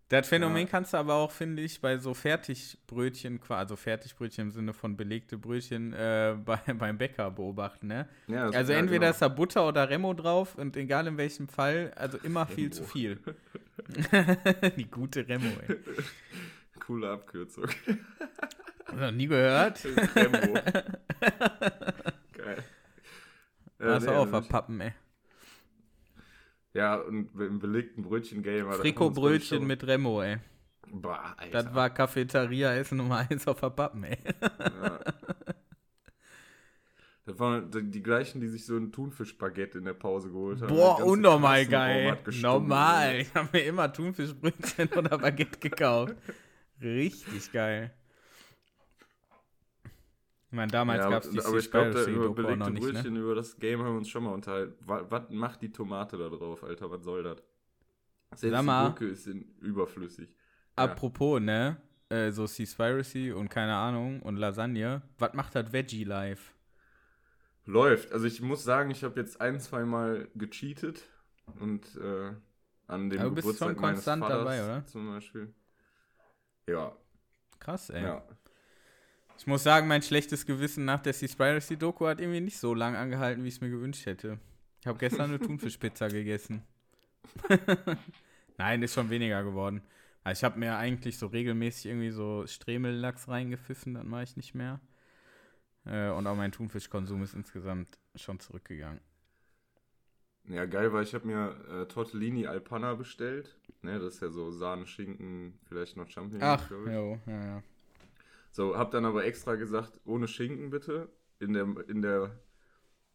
Das Phänomen Ja. kannst du aber auch, finde ich, bei so Fertigbrötchen, also Fertigbrötchen im Sinne von belegte Brötchen, äh, bei, beim Bäcker beobachten, ne? Ja, Also entweder genau. ist da Butter oder Remo drauf und egal in welchem Fall, also immer viel Remo. zu viel. Die gute Remo, ey. Coole Abkürzung. Noch nie gehört? Rembo. Geil. Äh, Hast du nee, auch also verpappen, ey. Ja, und im belegten Brötchen-Game. Frikobrötchen mit Remo, ey. Boah, Alter. Das war Cafeteria-Essen Nummer 1 auf Verpappen, ey. Ja. Das waren die gleichen, die sich so ein Thunfischbaguette in der Pause geholt haben. Der Boah, unnormal geil. Normal. Ich habe mir immer Thunfischbrötchen oder Baguette gekauft. Richtig geil. Ich meine, damals Ja, gab es die aber ich glaube, Seaspiracy über belegte nicht, ne? Brötchen, über das Game haben wir uns schon mal unterhalten. Was, was macht die Tomate da drauf, Alter? Was soll das? Selbst mal. die Gurke ist überflüssig. Apropos, ne? Äh, so Seaspiracy und keine Ahnung und Lasagne. Was macht das Veggie Life? Läuft. Also ich muss sagen, ich habe jetzt ein, zwei Mal gecheatet und äh, an dem Aber du bist Geburtstag schon meines konstant Vaters dabei, oder? zum Beispiel. Ja, Krass, ey. ja. Ich muss sagen, mein schlechtes Gewissen nach der Seaspiracy Doku hat irgendwie nicht so lang angehalten, wie ich es mir gewünscht hätte. Ich habe gestern eine Thunfischpizza gegessen. Nein, ist schon weniger geworden. Also ich habe mir eigentlich so regelmäßig irgendwie so Stremellachs reingepfiffen, dann mache ich nicht mehr. Äh, und auch mein Thunfischkonsum ist insgesamt schon zurückgegangen. Ja, geil, weil ich habe mir äh, Tortellini al Panna bestellt. Ne, das ist ja so Sahne, Schinken, vielleicht noch Champignons, Ach, jo, ja, ja. So, hab dann aber extra gesagt, ohne Schinken bitte. In der, in der,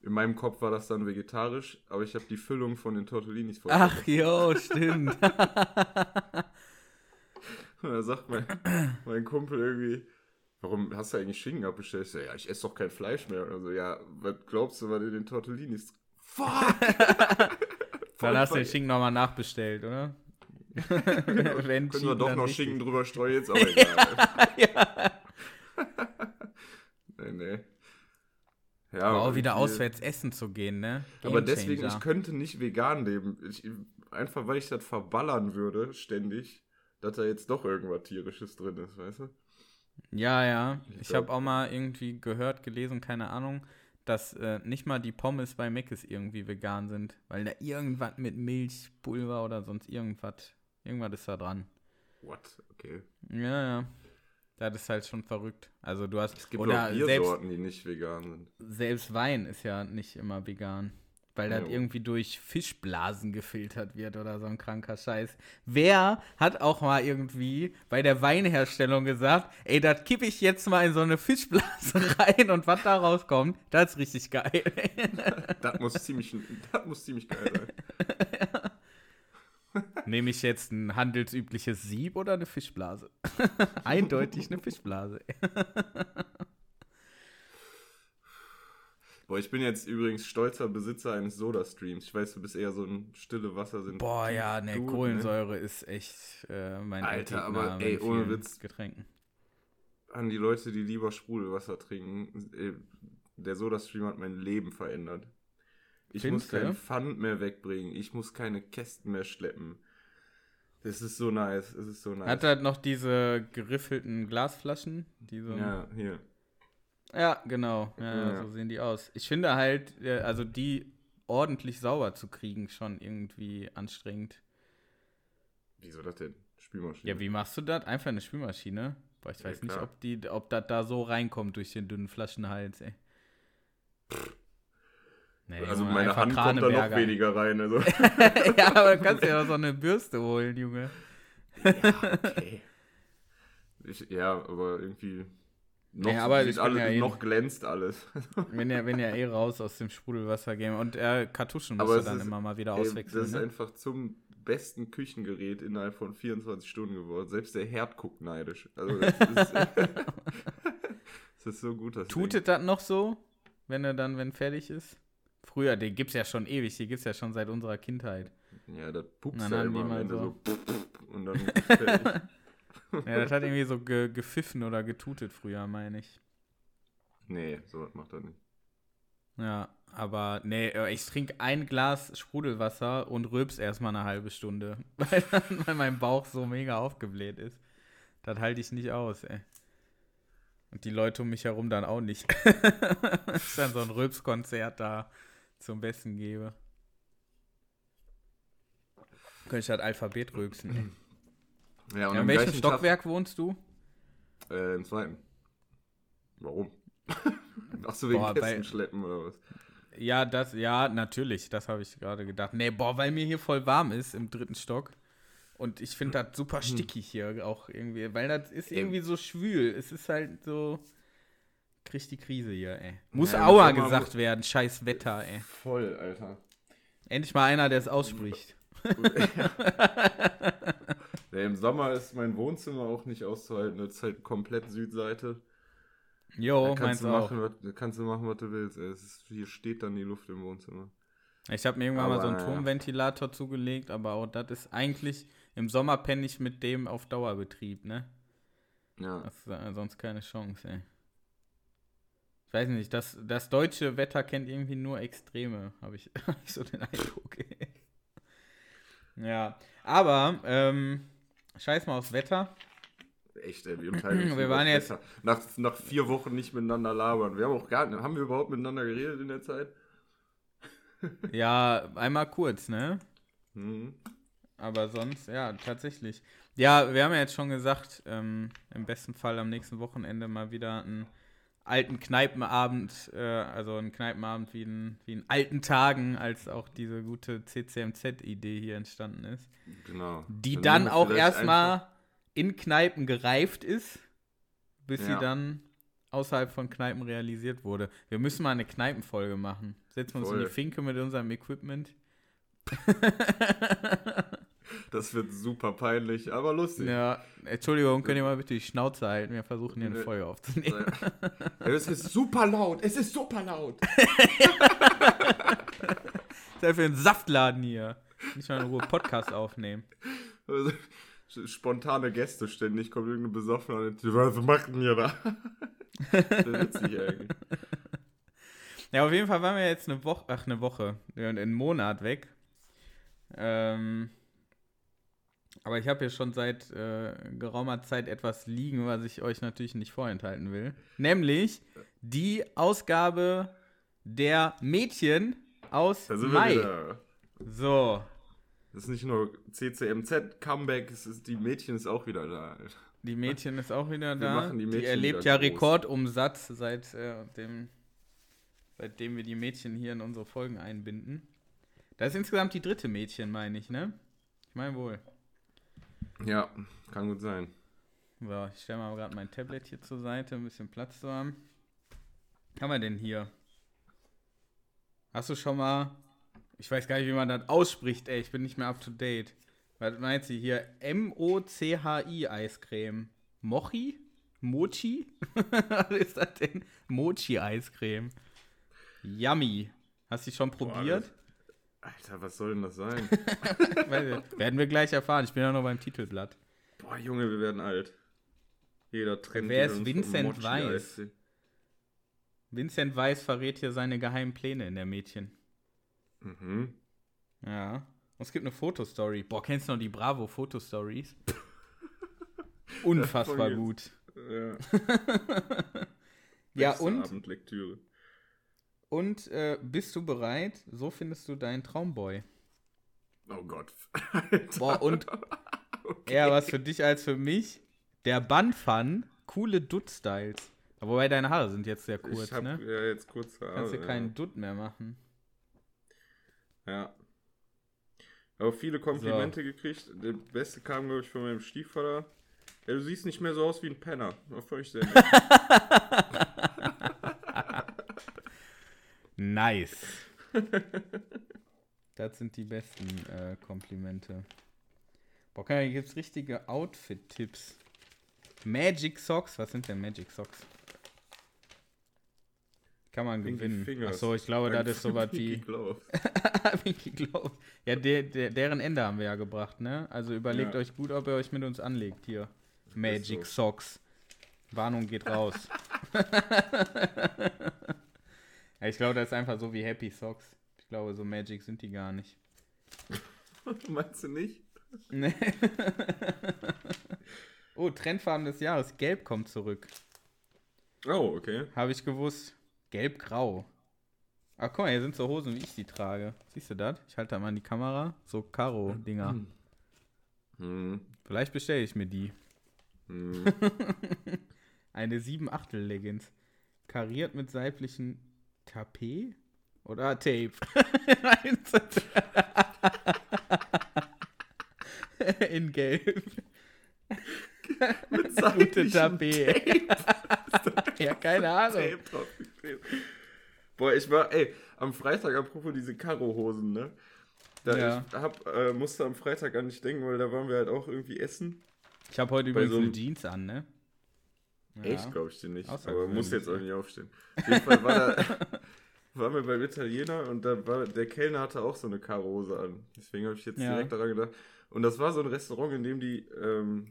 in meinem Kopf war das dann vegetarisch, aber ich habe die Füllung von den Tortellinis voll. Ach, jo, stimmt. Und da sagt mein, mein Kumpel irgendwie, warum hast du eigentlich Schinken abbestellt? Ich so, ja, ich esse doch kein Fleisch mehr. Also, ja, was glaubst du, was in den Tortellinis? Fuck! Dann hast du den Schinken nochmal nachbestellt, oder? Wenn Können wir doch noch. Schinken drüber streuen, jetzt aber egal. nee, nee. Ja, Aber auch wieder auswärts essen zu gehen, ne? Aber Game deswegen, Changer. ich könnte nicht vegan leben. Ich, einfach weil ich das verballern würde, ständig, dass da jetzt doch irgendwas tierisches drin ist, weißt du? Ja, ja. Ich Ich habe auch mal irgendwie gehört, gelesen, keine Ahnung, dass äh, nicht mal die Pommes bei Mc's irgendwie vegan sind, weil da irgendwas mit Milchpulver oder sonst irgendwas, irgendwas ist da dran. What? Okay. Ja, ja. Das ist halt schon verrückt. Also du hast, Es gibt oder auch selbst, Biersorten, die nicht vegan sind. selbst Wein ist ja nicht immer vegan. Weil das Ja. irgendwie durch Fischblasen gefiltert wird oder so ein kranker Scheiß. Wer hat auch mal irgendwie bei der Weinherstellung gesagt, ey, das kippe ich jetzt mal in so eine Fischblase rein und was da rauskommt, das ist richtig geil. Das muss ziemlich, das muss ziemlich geil sein. Nehme ich jetzt ein handelsübliches Sieb oder eine Fischblase? Eindeutig eine Fischblase. Boah, ich bin jetzt übrigens stolzer Besitzer eines Soda-Streams. Ich weiß, du bist eher so ein stille Wasser sind. Boah, ja, ne, Kohlensäure ne? ist echt äh, mein Alter, aber ey, ohne Witz. Getränken. An die Leute, die lieber Sprudelwasser trinken, ey, der Soda-Stream hat mein Leben verändert. Ich Findest muss keinen Pfand mehr wegbringen. Ich muss keine Kästen mehr schleppen. Das ist so nice. Es ist so nice. Hat er noch diese geriffelten Glasflaschen? Diese ja, hier. Ja, genau. Ja, ja, so sehen die aus. Ich finde halt, also die ordentlich sauber zu kriegen, schon irgendwie anstrengend. Wieso das denn? Spülmaschine. Ja, wie machst du das? Einfach eine Spülmaschine? Boah, ich weiß ja, nicht, ob, die, ob das da so reinkommt durch den dünnen Flaschenhals, ey. Nee, also meine Hand kommt da noch weniger rein. Also. ja, aber du kannst ja doch so eine Bürste holen, Junge. ja, okay. Ich, ja, aber irgendwie noch, ja, aber alles, ja eh, noch glänzt alles. wenn ja, wenn ja eh raus aus dem Sprudelwasser-Game. Und äh, Kartuschen musst du dann ist, immer mal wieder ey, auswechseln. Das ist ne? einfach zum besten Küchengerät innerhalb von 24 Stunden geworden. Selbst der Herd guckt neidisch. Also das ist, das ist so gut. Das Tutet das noch so, wenn er dann, wenn fertig ist? Früher, den gibt's ja schon ewig, die gibt's ja schon seit unserer Kindheit. Ja, das pupst ja immer am Ende so. so und dann ja, das hat irgendwie so ge gepfiffen oder getutet früher, meine ich. Nee, so macht er nicht. Ja, aber nee, äh, ich trinke ein Glas Sprudelwasser und rülps erstmal eine halbe Stunde, weil, weil mein Bauch so mega aufgebläht ist. Das halte ich nicht aus, ey. Und die Leute um mich herum dann auch nicht. das ist dann so ein Rülpskonzert da zum Besten gebe. Könnte ich halt Alphabet rülpsen. Ja, und ja, in welchem Stockwerk Tag, wohnst du? Äh, im zweiten. Warum? Ach so, wegen boah, Kästen schleppen oder was? Ja, das, ja, natürlich, das habe ich gerade gedacht. Nee, boah, weil mir hier voll warm ist im dritten Stock. Und ich finde das super hm. stickig hier auch irgendwie, weil das ist irgendwie so schwül. Es ist halt so. Krieg die Krise hier, ey. Muss ja, Aua gesagt werden, scheiß Wetter, ey. Voll, Alter. Endlich mal einer, der es ausspricht. ja, Im Sommer ist mein Wohnzimmer auch nicht auszuhalten. Das ist halt komplett Südseite. Jo, meinst du machen, auch. Was, kannst du machen, was du willst. Ey. Ist, hier steht dann die Luft im Wohnzimmer. Ich habe mir irgendwann aber, mal so einen Turmventilator ja. zugelegt, aber auch das ist eigentlich im Sommer penne ich mit dem auf Dauerbetrieb, ne? Ja. Das ist äh, sonst keine Chance, ey. Ich weiß nicht, das, das deutsche Wetter kennt irgendwie nur Extreme, habe ich, hab ich so den Eindruck. Ja, aber ähm, scheiß mal aufs Wetter. Echt, ey, wir unterhalten wir waren jetzt nach, nach vier Wochen nicht miteinander labern. Wir haben auch gar nicht, haben wir überhaupt miteinander geredet in der Zeit? ja, einmal kurz, ne? Mhm. Aber sonst, ja, tatsächlich. Ja, wir haben ja jetzt schon gesagt, ähm, im besten Fall am nächsten Wochenende mal wieder einen alten Kneipenabend, äh, also einen Kneipenabend wie in, wie in alten Tagen, als auch diese gute CCMZ-Idee hier entstanden ist. Genau. Die dann, dann auch erstmal in Kneipen gereift ist, bis ja. sie dann außerhalb von Kneipen realisiert wurde. Wir müssen mal eine Kneipenfolge machen. Setzen wir uns in die Finke mit unserem Equipment. Das wird super peinlich, aber lustig. Ja, Entschuldigung, könnt ihr mal bitte die Schnauze halten? Wir versuchen hier eine Folge aufzunehmen. Es ist super laut, es ist super laut. das ist für ein Saftladen hier. Nicht mal in Ruhe Podcast aufnehmen. Also, spontane Gäste ständig, kommt irgendeine Besoffene und was macht denn ihr da? das ist witzig eigentlich. Ja, auf jeden Fall waren wir jetzt eine Woche, ach, eine Woche, einen Monat weg. Ähm, aber ich habe hier schon seit äh, geraumer Zeit etwas liegen, was ich euch natürlich nicht vorenthalten will. Nämlich die Ausgabe der Mädchen aus da sind Mai. Wir wieder. So. Das ist nicht nur CCMZ Comeback, es ist, die Mädchen ist auch wieder da. Die Mädchen ist auch wieder wir da. die, die erlebt ja groß. Rekordumsatz seit äh, dem, seitdem wir die Mädchen hier in unsere Folgen einbinden. Das ist insgesamt die dritte Mädchen, meine ich, ne? Ich meine wohl. Ja, kann gut sein. So, ich stelle mal gerade mein Tablet hier zur Seite, ein bisschen Platz zu haben. Was haben wir denn hier? Hast du schon mal. Ich weiß gar nicht, wie man das ausspricht, ey. Ich bin nicht mehr up to date. Was meint sie hier? M-O-C-H-I Eiscreme. Mochi? Mochi? Was ist das denn? Mochi-Eiscreme. Yummy. Hast du die schon probiert? Alter, was soll denn das sein? Werden wir gleich erfahren. Ich bin ja noch beim Titelblatt. Boah, Junge, wir werden alt. Jeder trennt Wer ist Vincent Weiss? Vincent Weiss verrät hier seine geheimen Pläne in der Mädchen. Mhm. Ja. Und es gibt eine Fotostory. Boah, kennst du noch die Bravo Fotostories? Unfassbar gut. Ja. Ja, und, Abendlektüre. Und äh, bist du bereit? So findest du deinen Traumboy. Oh Gott. Alter. Boah, und eher was für dich als für mich. Der Bun-Fun, coole Dutt-Styles. Aber Wobei deine Haare sind jetzt sehr kurz, ich hab ne? ja jetzt kurz Kannst dir keinen Dutt mehr machen. Ja. Aber viele Komplimente gekriegt. Der beste kam, glaube ich, von meinem Stiefvater. Ja, du siehst nicht mehr so aus wie ein Penner. War völlig sehr nett. Nice. das sind die besten äh, Komplimente. Boah, kann- hier gibt's richtige Outfit-Tipps. Magic Socks, was sind denn Magic Socks? Kann man Pinky gewinnen. Fingers. Achso, ich glaube, das ist sowas wie. Gloves. Pinky Gloves. Ja, der, der, deren Ende haben wir ja gebracht, ne? Also überlegt Ja. euch gut, ob ihr euch mit uns anlegt hier. Magic so. Socks. Warnung geht raus. ich glaube, das ist einfach so wie Happy Socks. Ich glaube, so Magic sind die gar nicht. Meinst du nicht? Nee. oh, Trendfarben des Jahres. Gelb kommt zurück. Oh, okay. Habe ich gewusst. Gelb-grau. Ach, guck mal, hier sind so Hosen, wie ich sie trage. Siehst du das? Ich halte da mal in die Kamera. So Karo-Dinger. Hm. Vielleicht bestelle ich mir die. Hm. Eine 7 Achtel Leggings. Kariert mit seitlichen Tapet? Oder Tape? In Gelb. Mit Gute Tapet. ja, keine Ahnung. Tape. Boah, ich war, ey, am Freitag, apropos diese Karo-Hosen, ne? Da Ja. ich hab, äh, musste am Freitag an nicht denken, weil da waren wir halt auch irgendwie essen. Ich habe heute Bei übrigens so einem- eine Jeans an, ne? Ja. Echt, glaube ich dir nicht. Aber muss jetzt auch nicht aufstehen. Auf jeden Fall war da, waren wir beim Italiener und da war, der Kellner hatte auch so eine Karo-Hose an. Deswegen habe ich jetzt Ja. direkt daran gedacht. Und das war so ein Restaurant, in dem die, ähm,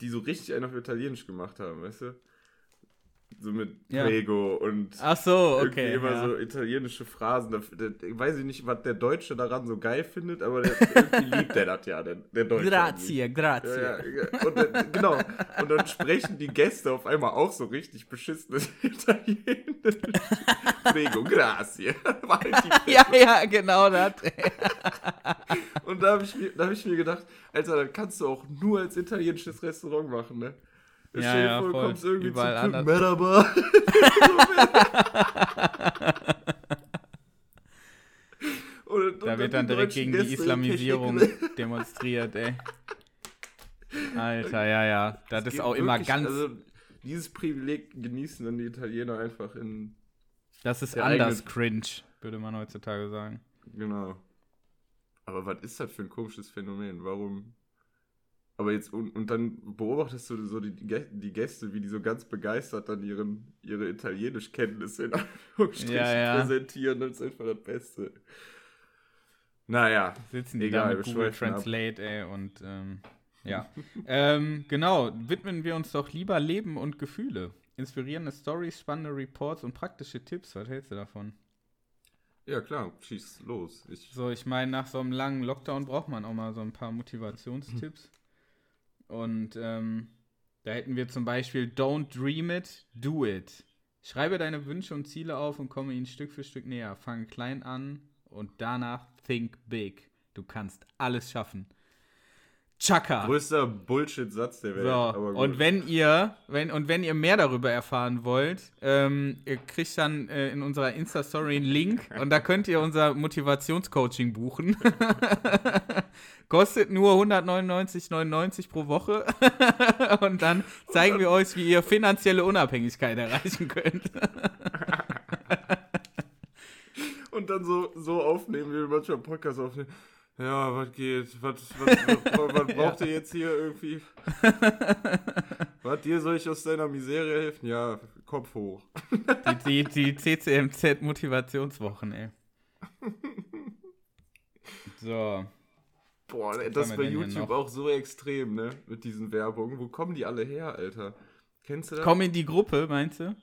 die so richtig einen auf Italienisch gemacht haben, weißt du? So mit Ja. Prego und Ach so, irgendwie okay. immer ja. so italienische Phrasen. Da, da, weiß ich nicht, was der Deutsche daran so geil findet, aber der, irgendwie liebt der das ja, der, der Deutsche. Grazie, grazie. Ja. Und dann, genau. Und dann sprechen die Gäste auf einmal auch so richtig beschissenes Italienisch. Prego, grazie. Ja, ja, genau das. Und da habe ich, mir- da hab ich mir gedacht, Alter, das kannst du auch nur als italienisches Restaurant machen, ne? Ja, Stell dir ja, vor, du voll. kommst irgendwie Überall zum anders. Merhaba. Und- Da wird dann direkt gegen die Gäste Islamisierung Kirche- demonstriert, ey. Alter, ja, ja. Das ist geht auch immer wirklich- ganz. Also, dieses Privileg genießen dann die Italiener einfach in. das ist der anders cringe, würde man heutzutage sagen. Genau. Aber was ist das für ein komisches Phänomen? Warum? Aber jetzt, und, und dann beobachtest du so die, die Gäste, wie die so ganz begeistert dann ihren, ihre Italienischkenntnisse in Anführungsstrichen Ja, ja. präsentieren. Das ist einfach das Beste. Naja, Sitzen die Egal, da mit Google schweifen ab. Translate, ey, und ähm, ja. ähm, genau, widmen wir uns doch lieber Leben und Gefühle. Inspirierende Stories, spannende Reports und praktische Tipps. Was hältst du davon? ja klar, schieß los. Ich, So, ich meine, nach so einem langen Lockdown braucht man auch mal so ein paar Motivationstipps. Und ähm, da hätten wir zum Beispiel Don't dream it, do it. Schreibe deine Wünsche und Ziele auf und komme ihnen Stück für Stück näher. Fange klein an und danach think big. Du kannst alles schaffen. Chaka. größter Bullshit-Satz der Welt. So, aber gut. und wenn ihr, wenn, und wenn ihr mehr darüber erfahren wollt, ähm, ihr kriegt dann äh, in unserer Insta-Story einen Link und da könnt ihr unser Motivationscoaching buchen. Kostet nur 199,99 pro Woche. und dann zeigen wir euch, wie ihr finanzielle Unabhängigkeit erreichen könnt. Und dann so, so aufnehmen, wie wir manchmal einen Podcast aufnehmen. Ja, was geht? Was, was, was, braucht ihr jetzt hier irgendwie? was, dir soll ich aus deiner Miserie helfen? Ja, Kopf hoch. Die, die, die CCMZ-Motivationswochen, ey. So. Boah, Was das bei YouTube auch so extrem, ne? Mit diesen Werbungen. Wo kommen die alle her, Alter? Kennst du das? Komm in die Gruppe, meinst du?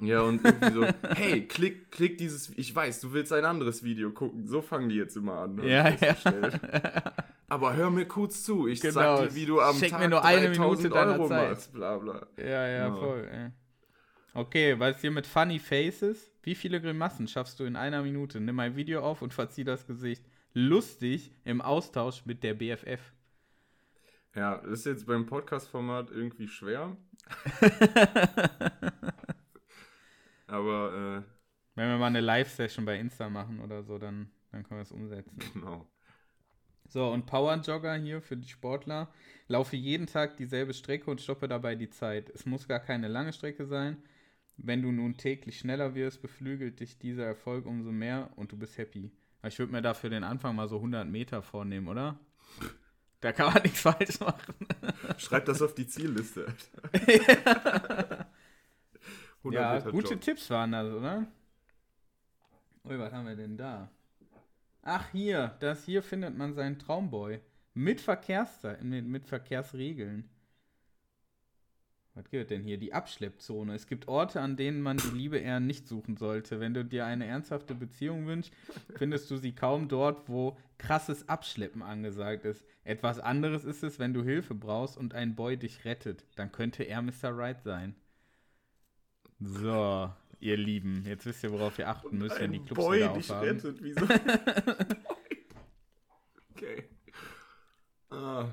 Ja, und irgendwie so, hey, klick, klick dieses, ich weiß, du willst ein anderes Video gucken. So fangen die jetzt immer an. hab Ja, festgestellt. Aber hör mir kurz zu, ich Genau, sag dir, wie du am schenk Tag mir nur eine 3000 Minute deiner Euro Zeit. machst, bla bla. Ja, ja, Ja. voll. Ey. Okay, was hier mit Funny Faces? Wie viele Grimassen schaffst du in einer Minute? Nimm ein Video auf und verzieh das Gesicht. Lustig im Austausch mit der BFF. Ja, das ist jetzt beim Podcast-Format irgendwie schwer. Aber, Wenn wir mal eine Live-Session bei Insta machen oder so, dann, dann können wir es umsetzen. äh, genau. So, und Power Jogger hier für die Sportler. Laufe jeden Tag dieselbe Strecke und stoppe dabei die Zeit. Es muss gar keine lange Strecke sein. Wenn du nun täglich schneller wirst, beflügelt dich dieser Erfolg umso mehr und du bist happy. Ich würde mir dafür den Anfang mal so 100 Meter vornehmen, oder? Da kann man nichts falsch machen. Schreib das auf die Zielliste, Alter. 100 Ja, gute. Tipps waren das, oder? Ui, was haben wir denn da? Ach, hier, das hier findet man seinen Traumboy. Mit Verkehrszeit, mit, mit Verkehrsregeln. Was gibt denn hier? Die Abschleppzone. Es gibt Orte, an denen man die Liebe eher nicht suchen sollte. Wenn du dir eine ernsthafte Beziehung wünschst, findest du sie kaum dort, wo krasses Abschleppen angesagt ist. Etwas anderes ist es, wenn du Hilfe brauchst und ein Boy dich rettet. Dann könnte er Mr. Right sein. So, ihr Lieben, jetzt wisst ihr, worauf ihr achten müsst, wenn die Clubs Boy wieder dich aufhaben. rettet, wieso? okay. Ah,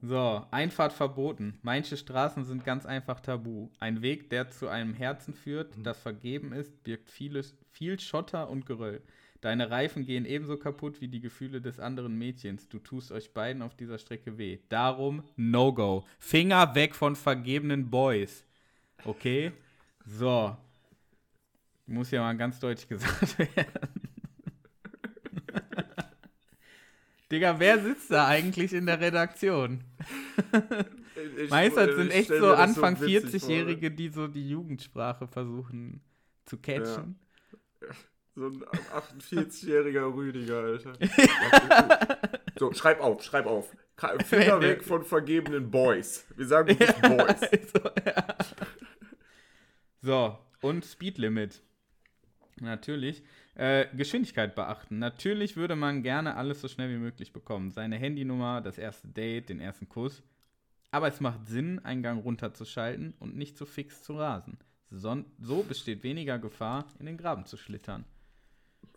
So, Einfahrt verboten. Manche Straßen sind ganz einfach tabu. Ein Weg, der zu einem Herzen führt, das vergeben ist, birgt vieles, viel Schotter und Geröll. Deine Reifen gehen ebenso kaputt wie die Gefühle des anderen Mädchens. Du tust euch beiden auf dieser Strecke weh. Darum No-Go. Finger weg von vergebenen Boys. Okay? So. Muss ja mal ganz deutlich gesagt werden. Digga, wer sitzt da eigentlich in der Redaktion? ich- Meistens sind echt so Anfang vor. 40-Jährige, die so die Jugendsprache versuchen zu catchen. So ein 48-jähriger Rüdiger, Alter. so, schreib auf, schreib auf. Finger weg von vergebenen Boys. Wir sagen wirklich Boys. so, ja. So, und Speedlimit. Natürlich. Äh, Geschwindigkeit beachten. Natürlich würde man gerne alles so schnell wie möglich bekommen. Seine Handynummer, das erste Date, den ersten Kuss. Aber es macht Sinn, einen Gang runterzuschalten und nicht zu fix zu rasen. Son so besteht weniger Gefahr, in den Graben zu schlittern.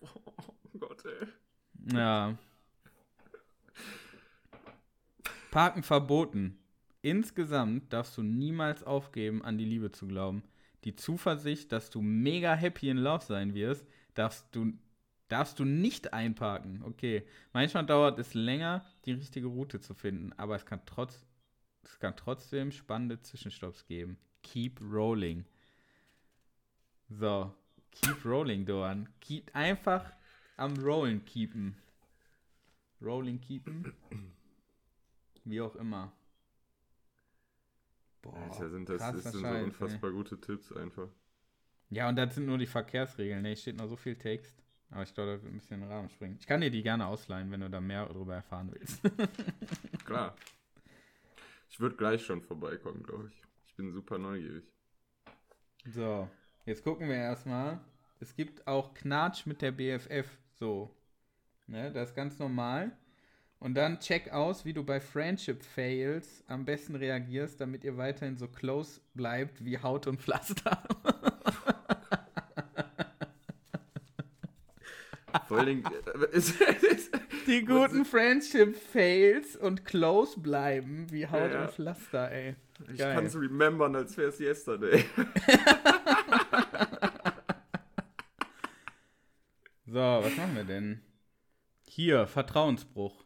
Oh Gott, ey. Ja. Parken verboten. Insgesamt darfst du niemals aufgeben, an die Liebe zu glauben. Die Zuversicht, dass du mega happy in Love sein wirst, darfst du, darfst du nicht einparken. Okay. Manchmal dauert es länger, die richtige Route zu finden, aber es kann, trotz, es kann trotzdem spannende Zwischenstopps geben. Keep rolling. So. Keep rolling, Doan. Keep einfach am Rollen keepen. Rolling keepen. Wie auch immer. Boah, Alter, sind das, das sind so Scheiß, ey. unfassbar gute Tipps einfach. Ja, und das sind nur die Verkehrsregeln. Ne, steht noch so viel Text. Aber ich glaube, da wird ein bisschen den Rahmen springen. Ich kann dir die gerne ausleihen, wenn du da mehr darüber erfahren willst. Klar. Ich würde gleich schon vorbeikommen, glaube ich. Ich bin super neugierig. so, jetzt gucken wir erstmal. Es gibt auch Knatsch mit der BFF. So. Ne, das ist ganz normal. Und dann check aus, wie du bei Friendship Fails am besten reagierst, damit ihr weiterhin so close bleibt wie Haut und Pflaster. Vor allen Dingen, äh, Die guten Friendship Fails und close bleiben wie Haut Ja, ja. und Pflaster, ey. ich kann es remembern, als wäre es yesterday. So, was machen wir denn? Hier, Vertrauensbruch.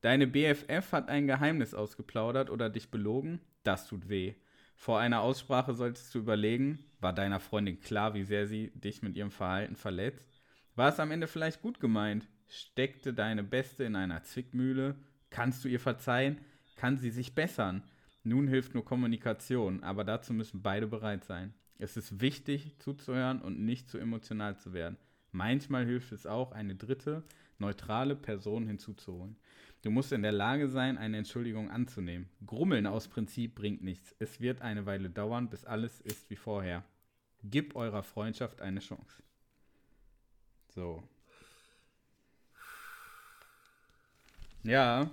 Deine BFF hat ein Geheimnis ausgeplaudert oder dich belogen? Das tut weh. Vor einer Aussprache solltest du überlegen, war deiner Freundin klar, wie sehr sie dich mit ihrem Verhalten verletzt? War es am Ende vielleicht gut gemeint? Steckte deine Beste in einer Zwickmühle? Kannst du ihr verzeihen? Kann sie sich bessern? Nun hilft nur Kommunikation, aber dazu müssen beide bereit sein. Es ist wichtig, zuzuhören und nicht zu emotional zu werden. Manchmal hilft es auch, eine dritte, neutrale Person hinzuzuholen. Du musst in der Lage sein, eine Entschuldigung anzunehmen. Grummeln aus Prinzip bringt nichts. Es wird eine Weile dauern, bis alles ist wie vorher. Gib eurer Freundschaft eine Chance. So. Ja.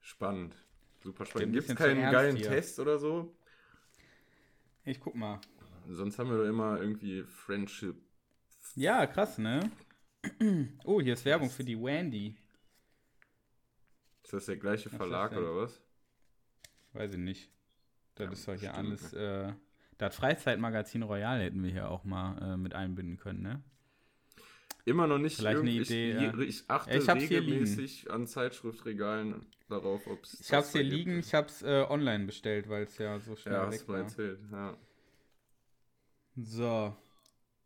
Spannend. Super spannend. Gibt es keinen geilen hier. Test oder so? Ich guck mal. Sonst haben wir doch immer irgendwie Friendship. Ja, krass, ne? Oh, hier ist Werbung für die Wandy. Ist das der gleiche Verlag oder was? Weiß ich nicht. Das Ja, ist doch hier alles. Äh, das Freizeitmagazin Royal hätten wir hier auch mal äh, mit einbinden können, ne? Immer noch nicht. Vielleicht eine Idee, ich, ja. ich achte Ich hab's hier regelmäßig an Zeitschriftregalen darauf, ob es. Ich hab's hier liegen, ich hab's äh, online bestellt, weil es ja so schnell Ja, weg hast war. erzählt. Ja. So.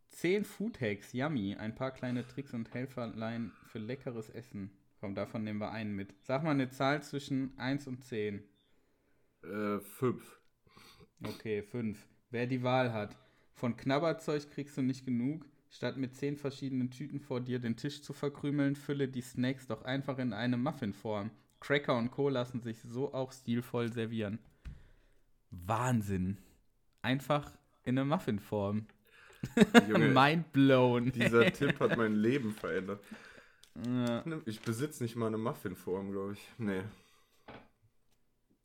10 Foodhacks, yummy. Ein paar kleine Tricks und Helferlein für leckeres Essen. Komm, davon nehmen wir einen mit. Sag mal eine Zahl zwischen 1 und 10. Äh, fünf. Okay, 5. Wer die Wahl hat. Von Knabberzeug kriegst du nicht genug. Statt mit 10 verschiedenen Tüten vor dir den Tisch zu verkrümeln, fülle die Snacks doch einfach in eine Muffinform. Cracker und Co. lassen sich so auch stilvoll servieren. Wahnsinn. Einfach in eine Muffinform. Junge, Mind blown. dieser Tipp hat mein Leben verändert. Ja. Ich besitze nicht mal eine Muffinform, glaube ich. Nee.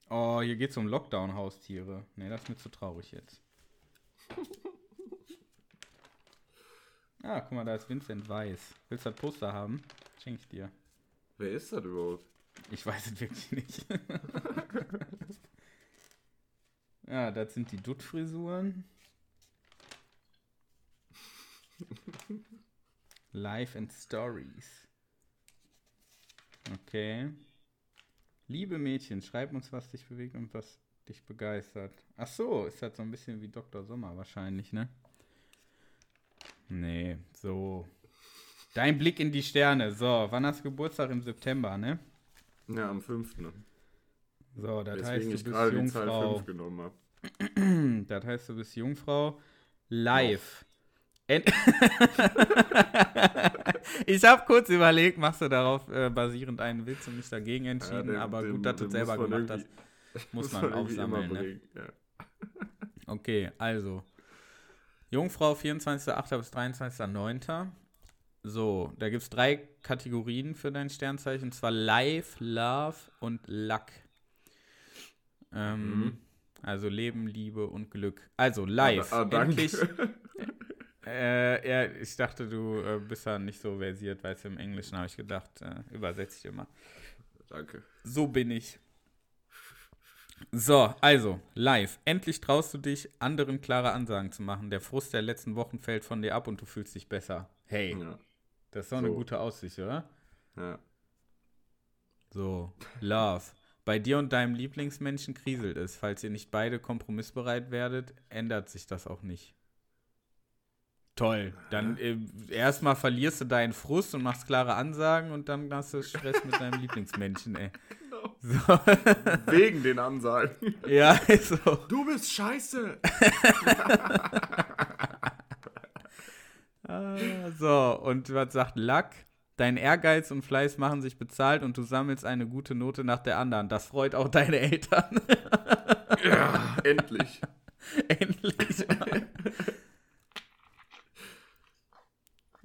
Oh, hier geht's um Lockdown-Haustiere. Nee, das ist mir zu traurig jetzt. Ah, guck mal, da ist Vincent Weiß. Willst du das Poster haben? Schenk ich dir. Wer ist das überhaupt? Ich weiß es wirklich nicht. ja, das sind die Dutt-Frisuren. Life and Stories. Okay. Liebe Mädchen, schreib uns, was dich bewegt und was dich begeistert. Ach so, ist das so ein bisschen wie Dr. Sommer wahrscheinlich, ne? Nee, so. Dein Blick in die Sterne. So, wann hast du Geburtstag? Im September, ne? Ja, am 5. So, das heißt, du bist Jungfrau. 5 genommen habe. Das heißt, du bist Jungfrau. Live. En ich habe kurz überlegt, machst du darauf äh, basierend einen Witz und mich dagegen entschieden, den- aber den- gut, dass du es selber gemacht hast. Muss man aufsammeln, ne? Ja. Okay, also. Jungfrau 24.8. bis 23.9. So, da gibt es drei Kategorien für dein Sternzeichen, und zwar Life, Love und Luck. Ähm, Mhm. Also Leben, Liebe und Glück. Also Life. Ah, danke. Endlich. Äh, ja, ich dachte, du äh, bist ja nicht so versiert, weißt du, im Englischen habe ich gedacht, äh, übersetze ich mal. Danke. So bin ich. So, also, live. Endlich traust du dich, anderen klare Ansagen zu machen. Der Frust der letzten Wochen fällt von dir ab und du fühlst dich besser. Hey, Ja. das ist doch eine So. gute Aussicht, oder? ja. So, Love. Bei dir und deinem Lieblingsmenschen kriselt es. Falls ihr nicht beide kompromissbereit werdet, ändert sich das auch nicht. Toll. Dann äh, erstmal verlierst du deinen Frust und machst klare Ansagen und dann hast du Stress mit deinem Lieblingsmenschen, ey. Genau. So. Wegen den Ansagen. ja, so. Du bist scheiße. Ah, so, und was sagt Luck? Dein Ehrgeiz und Fleiß machen sich bezahlt und du sammelst eine gute Note nach der anderen. Das freut auch deine Eltern. Ja, endlich. Endlich mal.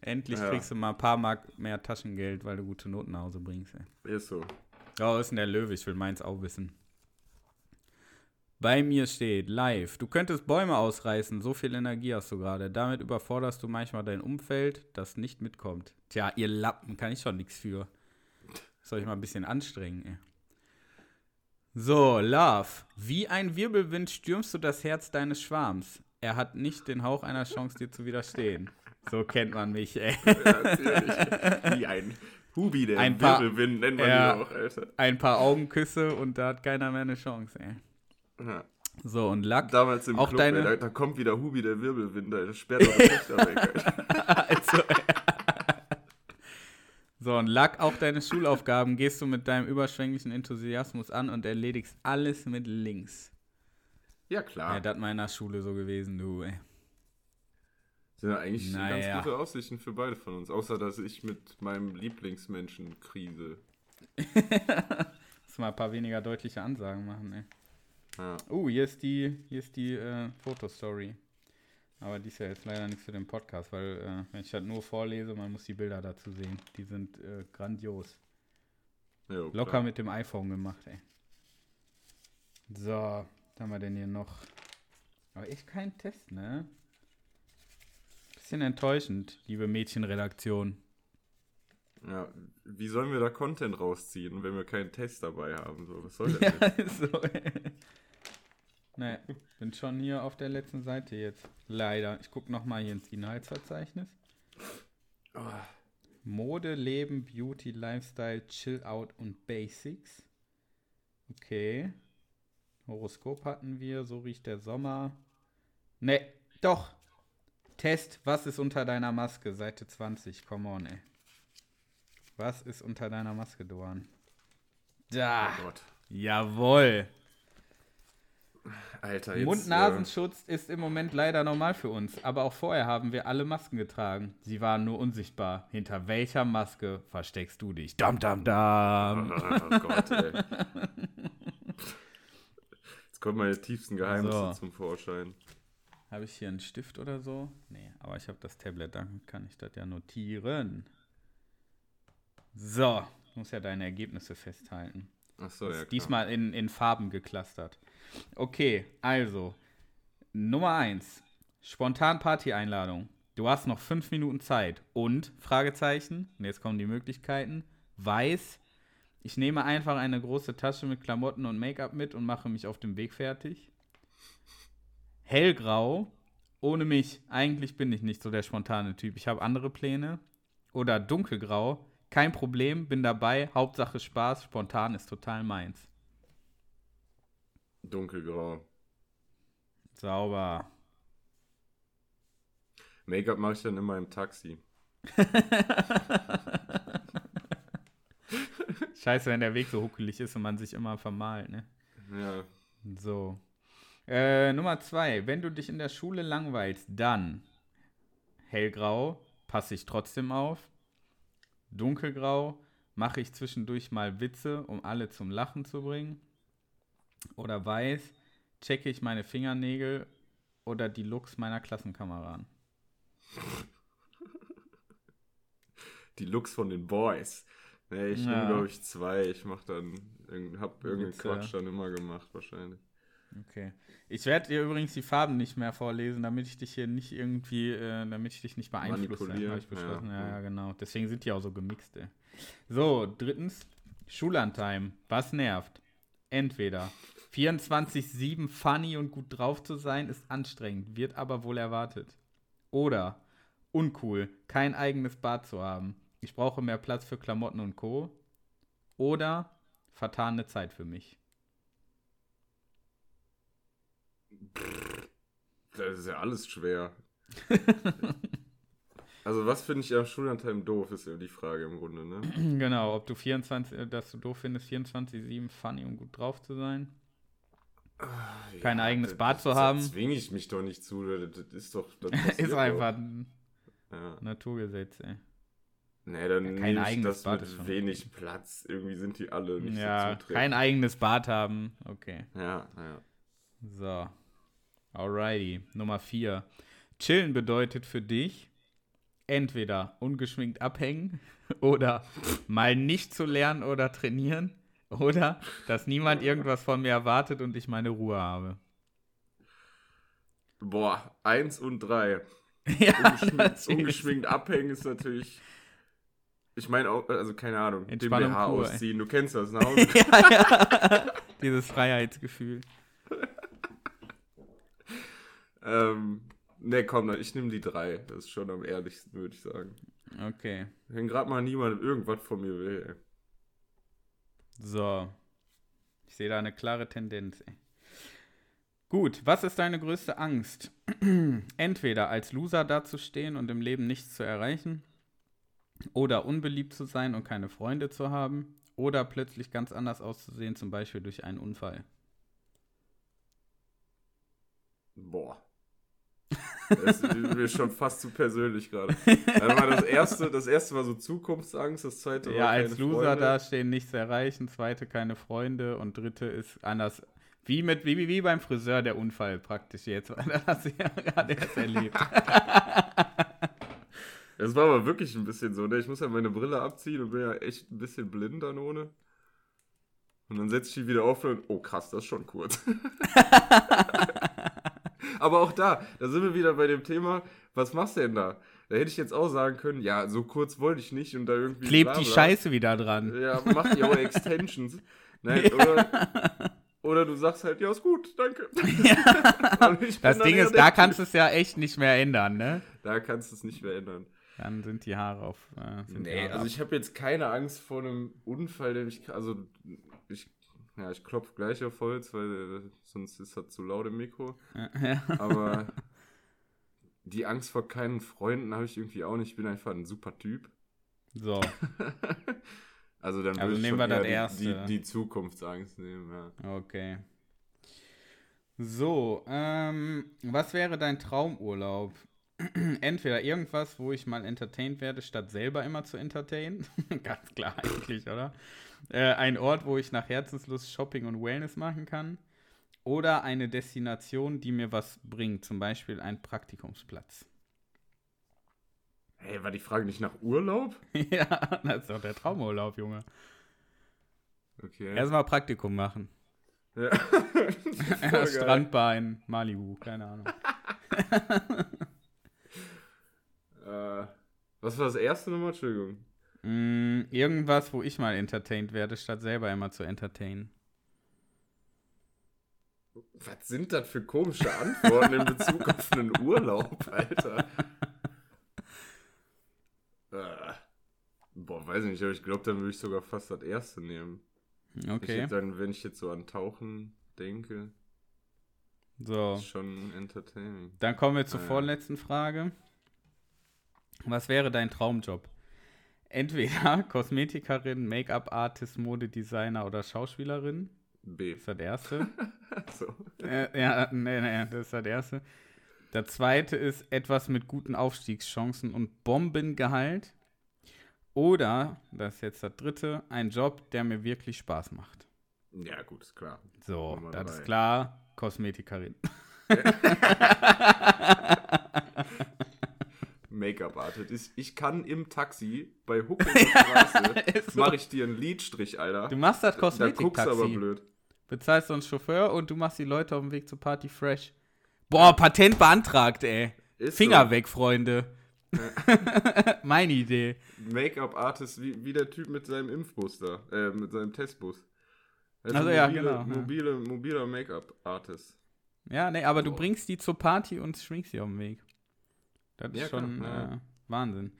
Endlich Ja. kriegst du mal ein paar Mark mehr Taschengeld, weil du gute Noten nach Hause bringst. Ey. Ist so. Oh, ist denn der Löwe? Ich will meins auch wissen. Bei mir steht live. Du könntest Bäume ausreißen, so viel Energie hast du gerade. Damit überforderst du manchmal dein Umfeld, das nicht mitkommt. Tja, ihr Lappen, kann ich schon nichts für. Soll ich mal ein bisschen anstrengen, ey. So, Love. Wie ein Wirbelwind stürmst du das Herz deines Schwarms. Er hat nicht den Hauch einer Chance, dir zu widerstehen. So kennt man mich, ey. Ja, natürlich. Wie ein Hubi, der Ein paar- Wirbelwind nennt man Ja. ihn auch, Alter. Ein paar Augenküsse und da hat keiner mehr eine Chance, ey. Ja. So, und Luck. Damals im Auch Club, deine- ey, da, da kommt wieder Hubi, der Wirbelwind, Alter. Sperrt doch die Lichter weg, Alter. Also, So, und lag auch deine Schulaufgaben, gehst du mit deinem überschwänglichen Enthusiasmus an und erledigst alles mit links. Ja, klar. Ja, das meiner Schule so gewesen, du, ey. Sind ja eigentlich Naja. ganz gute Aussichten für beide von uns. Außer, dass ich mit meinem Lieblingsmenschen krise. Muss mal ein paar weniger deutliche Ansagen machen, ey. Ja. Oh, hier ist die, hier ist die äh, Fotostory. Aber die ist ja jetzt leider nichts für den Podcast, weil äh, wenn ich das nur vorlese, man muss die Bilder dazu sehen. Die sind äh, grandios. Jo, Locker klar. mit dem iPhone gemacht, ey. So, was haben wir denn hier noch? Aber echt kein Test, ne? Bisschen enttäuschend, liebe Mädchenredaktion. Ja, wie sollen wir da Content rausziehen, wenn wir keinen Test dabei haben? So, was soll das Ja, so. ne, bin schon hier auf der letzten Seite jetzt. Leider. Ich gucke nochmal hier ins Inhaltsverzeichnis. Ah, Mode, Leben, Beauty, Lifestyle, Chill Out und Basics. Okay. Horoskop hatten wir, so riecht der Sommer. Ne, doch. Test, was ist unter deiner Maske? Seite 20, come on, ey. Was ist unter deiner Maske, Doan? Da, oh Gott. jawohl. Alter, jetzt. Mund-Nasenschutz ist im Moment leider normal für uns, aber auch vorher haben wir alle Masken getragen. Sie waren nur unsichtbar. Hinter welcher Maske versteckst du dich? Dam, dam, Äh, dam. oh Gott, ey. Jetzt kommen meine tiefsten Geheimnisse So. zum Vorschein. Habe ich hier einen Stift oder so? Nee, aber ich habe das Tablet, dann kann ich das ja notieren. So, muss ja deine Ergebnisse festhalten. Achso, Das ja. Klar. diesmal in, in Farben geklustert. Okay, also, Nummer 1. Spontan Party-Einladung. Du hast noch fünf Minuten Zeit. Und, Fragezeichen, und jetzt kommen die Möglichkeiten, weiß, ich nehme einfach eine große Tasche mit Klamotten und Make-up mit und mache mich auf dem Weg fertig. Hellgrau, ohne mich, eigentlich bin ich nicht so der spontane Typ. Ich habe andere Pläne. Oder dunkelgrau, kein Problem, bin dabei, Hauptsache Spaß, spontan ist total meins. Dunkelgrau. Sauber. Make-up mache ich dann immer im Taxi. Scheiße, wenn der Weg so huckelig ist und man sich immer vermalt, ne? Ja. So. Äh, Nummer zwei. Wenn du dich in der Schule langweilst, dann hellgrau, passe ich trotzdem auf. Dunkelgrau, mache ich zwischendurch mal Witze, um alle zum Lachen zu bringen. Oder weiß, checke ich meine Fingernägel oder die Looks meiner Klassenkameraden. Die Looks von den Boys. Nee, ich Ja. nehme, glaube ich, zwei. Ich mach dann, hab irgendeinen Witze. Quatsch dann immer gemacht, wahrscheinlich. Okay. Ich werde dir übrigens die Farben nicht mehr vorlesen, damit ich dich hier nicht irgendwie, äh, damit ich dich nicht beeinflusse. Habe ich beschlossen. ja, Ja, ja. genau. Deswegen sind die auch so gemixt, ey. So, drittens, Schullandtime. Was nervt? Entweder 24-7 funny und gut drauf zu sein, ist anstrengend, wird aber wohl erwartet. Oder uncool, kein eigenes Bad zu haben. Ich brauche mehr Platz für Klamotten und Co. Oder vertane Zeit für mich. Das ist ja alles schwer. also, was finde ich am Schullandheim doof, ist ja die Frage im Grunde, ne? Genau, ob du 24, äh, dass du doof findest, 24-7 funny und gut drauf zu sein. Kein eigenes das- Bad zu das haben. zwinge ich mich doch nicht zu. Das das ist doch. Das ist einfach Doch. ein Ja. Naturgesetz, ey. Nee, dann Ja, kein eigenes das Bad mit wenig Platz. Irgendwie sind die alle nicht ja, so zutreffend. kein eigenes Bad haben. Okay. Ja, ja. So. Alrighty. Nummer 4. Chillen bedeutet für dich entweder ungeschminkt abhängen oder mal nicht zu lernen oder trainieren oder dass niemand irgendwas von mir erwartet und ich meine Ruhe habe. Boah, eins und drei. ja, Ungeschminkt, ungeschminkt abhängen ist natürlich. Ich meine auch, also keine Ahnung, den Entspannung BH pur, ey. ausziehen, du kennst das, Hause. ja, ja. Dieses Freiheitsgefühl. Ähm, ne, komm, ich nehme die drei. Das ist schon am ehrlichsten, würde ich sagen. Okay. Wenn gerade mal niemand irgendwas von mir will, ey. So. Ich sehe da eine klare Tendenz. Ey. Gut, was ist deine größte Angst? Entweder als Loser dazustehen und im Leben nichts zu erreichen. Oder unbeliebt zu sein und keine Freunde zu haben. Oder plötzlich ganz anders auszusehen, zum Beispiel durch einen Unfall. Boah. Das ist mir schon fast zu persönlich gerade. Das erste, das erste war so Zukunftsangst, das zweite war Ja, als Loser Freunde. dastehen, nichts erreichen, zweite keine Freunde und dritte ist anders. Wie, mit, wie, wie beim Friseur der Unfall praktisch jetzt, das hast du ja gerade erst erlebt. Das war aber wirklich ein bisschen so, ne? Ich muss ja meine Brille abziehen und bin ja echt ein bisschen blind dann ohne. Und dann setze ich die wieder auf und, oh krass, das ist schon kurz. aber auch da, da sind wir wieder bei dem Thema, was machst du denn da? Da hätte ich jetzt auch sagen können, ja, so kurz wollte ich nicht und da irgendwie. Klebt die. Scheiße wieder dran. Ja, mach die auch Extensions. Ne? Oder, oder du sagst halt, ja, ist gut, danke. Bin Das Ding ist, da kannst du es ja echt nicht mehr ändern, ne? Da kannst du es nicht mehr ändern. Dann sind die Haare auf. Äh, Nee, Haare also ab. ich habe jetzt keine Angst vor einem Unfall, der mich. Also, ich. Ja, ich klopfe gleich auf Holz, weil äh, sonst ist das zu laut im Mikro. Ja. Aber die Angst vor keinen Freunden habe ich irgendwie auch nicht. Ich bin einfach ein super Typ. So, Also dann Also nehmen wir das erste. Die, die, die Zukunftsangst nehmen, ja. okay. So, ähm, was wäre dein Traumurlaub? Entweder irgendwas, wo ich mal entertained werde, statt selber immer zu entertainen. Ganz klar eigentlich, oder? Äh, ein Ort, wo ich nach Herzenslust Shopping und Wellness machen kann. Oder eine Destination, die mir was bringt, zum Beispiel ein Praktikumsplatz. Hey, war die Frage nicht nach Urlaub? ja, das ist doch der Traumurlaub, Junge. Okay. Erstmal Praktikum machen. ja. Strandbar in Malibu, keine Ahnung. Äh, was war das erste nochmal? Entschuldigung. Mm, irgendwas, wo ich mal entertained werde, statt selber immer zu entertainen. Was sind das für komische Antworten in Bezug auf einen Urlaub, Alter? äh, boah, weiß ich nicht, aber ich glaube, dann würde ich sogar fast das erste nehmen. Ich Okay, hätte dann, wenn ich jetzt so an Tauchen denke, so. ist schon entertaining. Dann kommen wir zur ja. vorletzten Frage. Was wäre dein Traumjob? Entweder Kosmetikerin, Make-up-Artist, Modedesigner oder Schauspielerin. B. Das ist das erste. So. äh, ja, nee, nee, das ist das erste. Der zweite ist etwas mit guten Aufstiegschancen und Bombengehalt. Oder, das ist jetzt das dritte, ein Job, der mir wirklich Spaß macht. Ja, gut, ist klar. So, Nummer das drei. ist klar. Kosmetikerin. Make-up-Artist. Ich, ich kann im Taxi bei Huck in der Straße, Ist so. mache ich dir einen Lidstrich, Alter. Du machst das da guckst du aber Kosmetiktaxi. blöd. Bezahlst so einen Chauffeur und du machst die Leute auf dem Weg zur Party fresh. Boah, Patent beantragt, ey. Ist Finger so. weg, Freunde. Meine Idee. Make-up-Artist wie, wie der Typ mit seinem Impfbus da, äh, mit seinem Testbus. Ist Also ja, mobile, genau, ja. Mobile, mobiler Make-up-Artist. Ja, nee, aber du Boah. bringst die zur Party und schminkst sie auf dem Weg. Das ist Ja, schon klar, äh, Wahnsinn.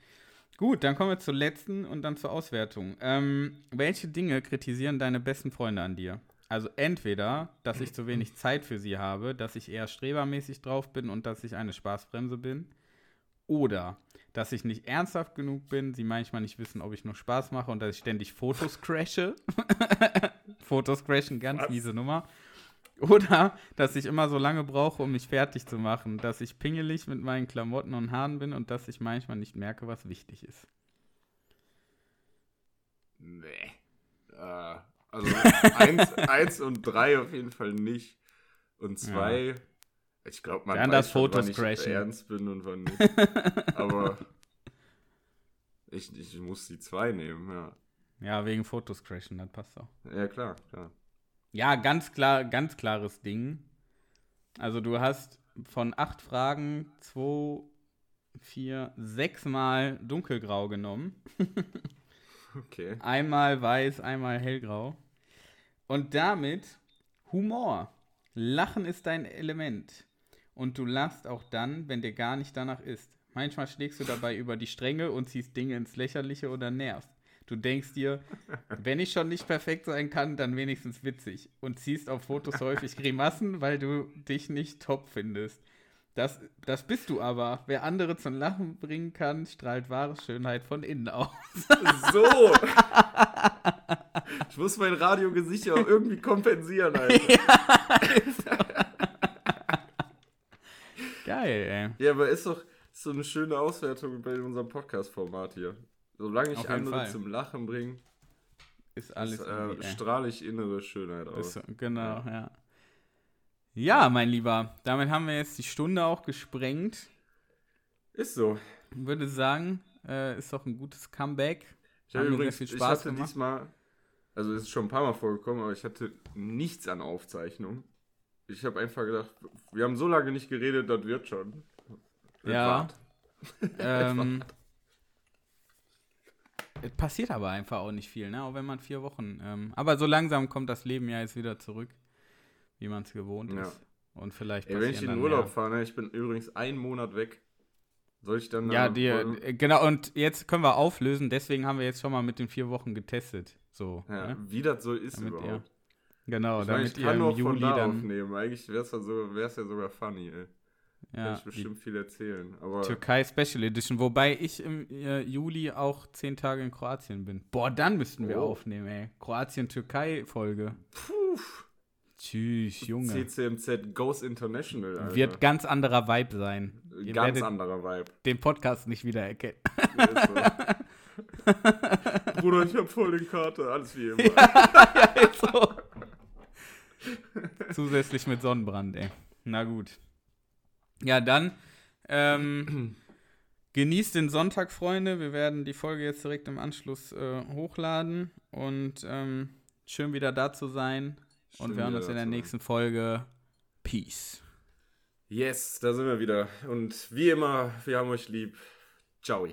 Gut, dann kommen wir zur letzten und dann zur Auswertung. Ähm, welche Dinge kritisieren deine besten Freunde an dir? Also entweder, dass ich zu wenig Zeit für sie habe, dass ich eher strebermäßig drauf bin und dass ich eine Spaßbremse bin. Oder, dass ich nicht ernsthaft genug bin, sie manchmal nicht wissen, ob ich nur Spaß mache und dass ich ständig Fotos crashe. Fotos crashen, ganz Was? miese Nummer. Oder, dass ich immer so lange brauche, um mich fertig zu machen. Dass ich pingelig mit meinen Klamotten und Haaren bin und dass ich manchmal nicht merke, was wichtig ist. Nee. Äh, also eins, eins und drei auf jeden Fall nicht. Und zwei, ich glaube, man Dann weiß das schon, wann ich crashen. ernst bin und wann nicht. Aber ich, ich muss die zwei nehmen, ja. Ja, wegen Fotos crashen, das passt auch. Ja, klar, klar. Ja, ganz klar, ganz klares Ding. Also du hast von acht Fragen zwei, vier, sechs Mal dunkelgrau genommen. Okay. Einmal weiß, einmal hellgrau. Und damit Humor. Lachen ist dein Element. Und du lachst auch dann, wenn dir gar nicht danach ist. Manchmal schlägst du dabei über die Stränge und ziehst Dinge ins Lächerliche oder nervst. Du denkst dir, wenn ich schon nicht perfekt sein kann, dann wenigstens witzig. Und ziehst auf Fotos häufig Grimassen, weil du dich nicht top findest. Das, das bist du aber. Wer andere zum Lachen bringen kann, strahlt wahre Schönheit von innen aus. So! ich muss mein Radiogesicht ja auch irgendwie kompensieren, Alter. Geil, ey. Ja, aber ist doch so eine schöne Auswertung bei unserem Podcast-Format hier. Solange ich andere Fall. zum Lachen bringe, Ist alles irgendwie, äh, strahle ich innere Schönheit aus. Ist genau, ja. Ja, mein Lieber, damit haben wir jetzt die Stunde auch gesprengt. Ist so. Ich würde sagen, äh, ist doch ein gutes Comeback. Ich habe übrigens, viel ich Spaß hatte gemacht. diesmal, also es ist schon ein paar Mal vorgekommen, aber ich hatte nichts an Aufzeichnung. Ich habe einfach gedacht, wir haben so lange nicht geredet, das wird schon. Das Ja. Ähm, passiert aber einfach auch nicht viel, ne? Auch wenn man vier Wochen. Ähm, aber so langsam kommt das Leben ja jetzt wieder zurück, wie man es gewohnt Ja. ist. Und vielleicht Ey, wenn ich in den Urlaub mehr. fahre, ne, ich bin übrigens einen Monat weg. Soll ich dann Ja, dir, wollen- äh, genau, und jetzt können wir auflösen, deswegen haben wir jetzt schon mal mit den vier Wochen getestet. So. ja, Ne? wie das so ist Damit überhaupt. Genau, ich meine, damit ich ihr kann im nur von Juli da dann. aufnehmen. Eigentlich wäre es ja sogar funny, ey. Kann Ja, ich die bestimmt viel erzählen. Aber Türkei Special Edition, wobei ich im äh, Juli auch zehn Tage in Kroatien bin. Boah, dann müssten wir Oh. aufnehmen, ey. Kroatien-Türkei-Folge. puh, Tschüss, Junge. CCMZ Goes International, Alter. Wird ganz anderer Vibe sein. Ihr Ganz anderer Vibe. den Podcast nicht wiedererkennen. So. Bruder, ich hab voll den Karte, alles wie immer. so. Zusätzlich mit Sonnenbrand, ey. Na gut. Ja, dann ähm, genießt den Sonntag, Freunde. Wir werden die Folge jetzt direkt im Anschluss äh, hochladen und ähm, schön wieder da zu sein. und Schön wir hören uns in der sein. nächsten Folge. Peace. Yes, da sind wir wieder. Und wie immer, wir haben euch lieb. Ciao.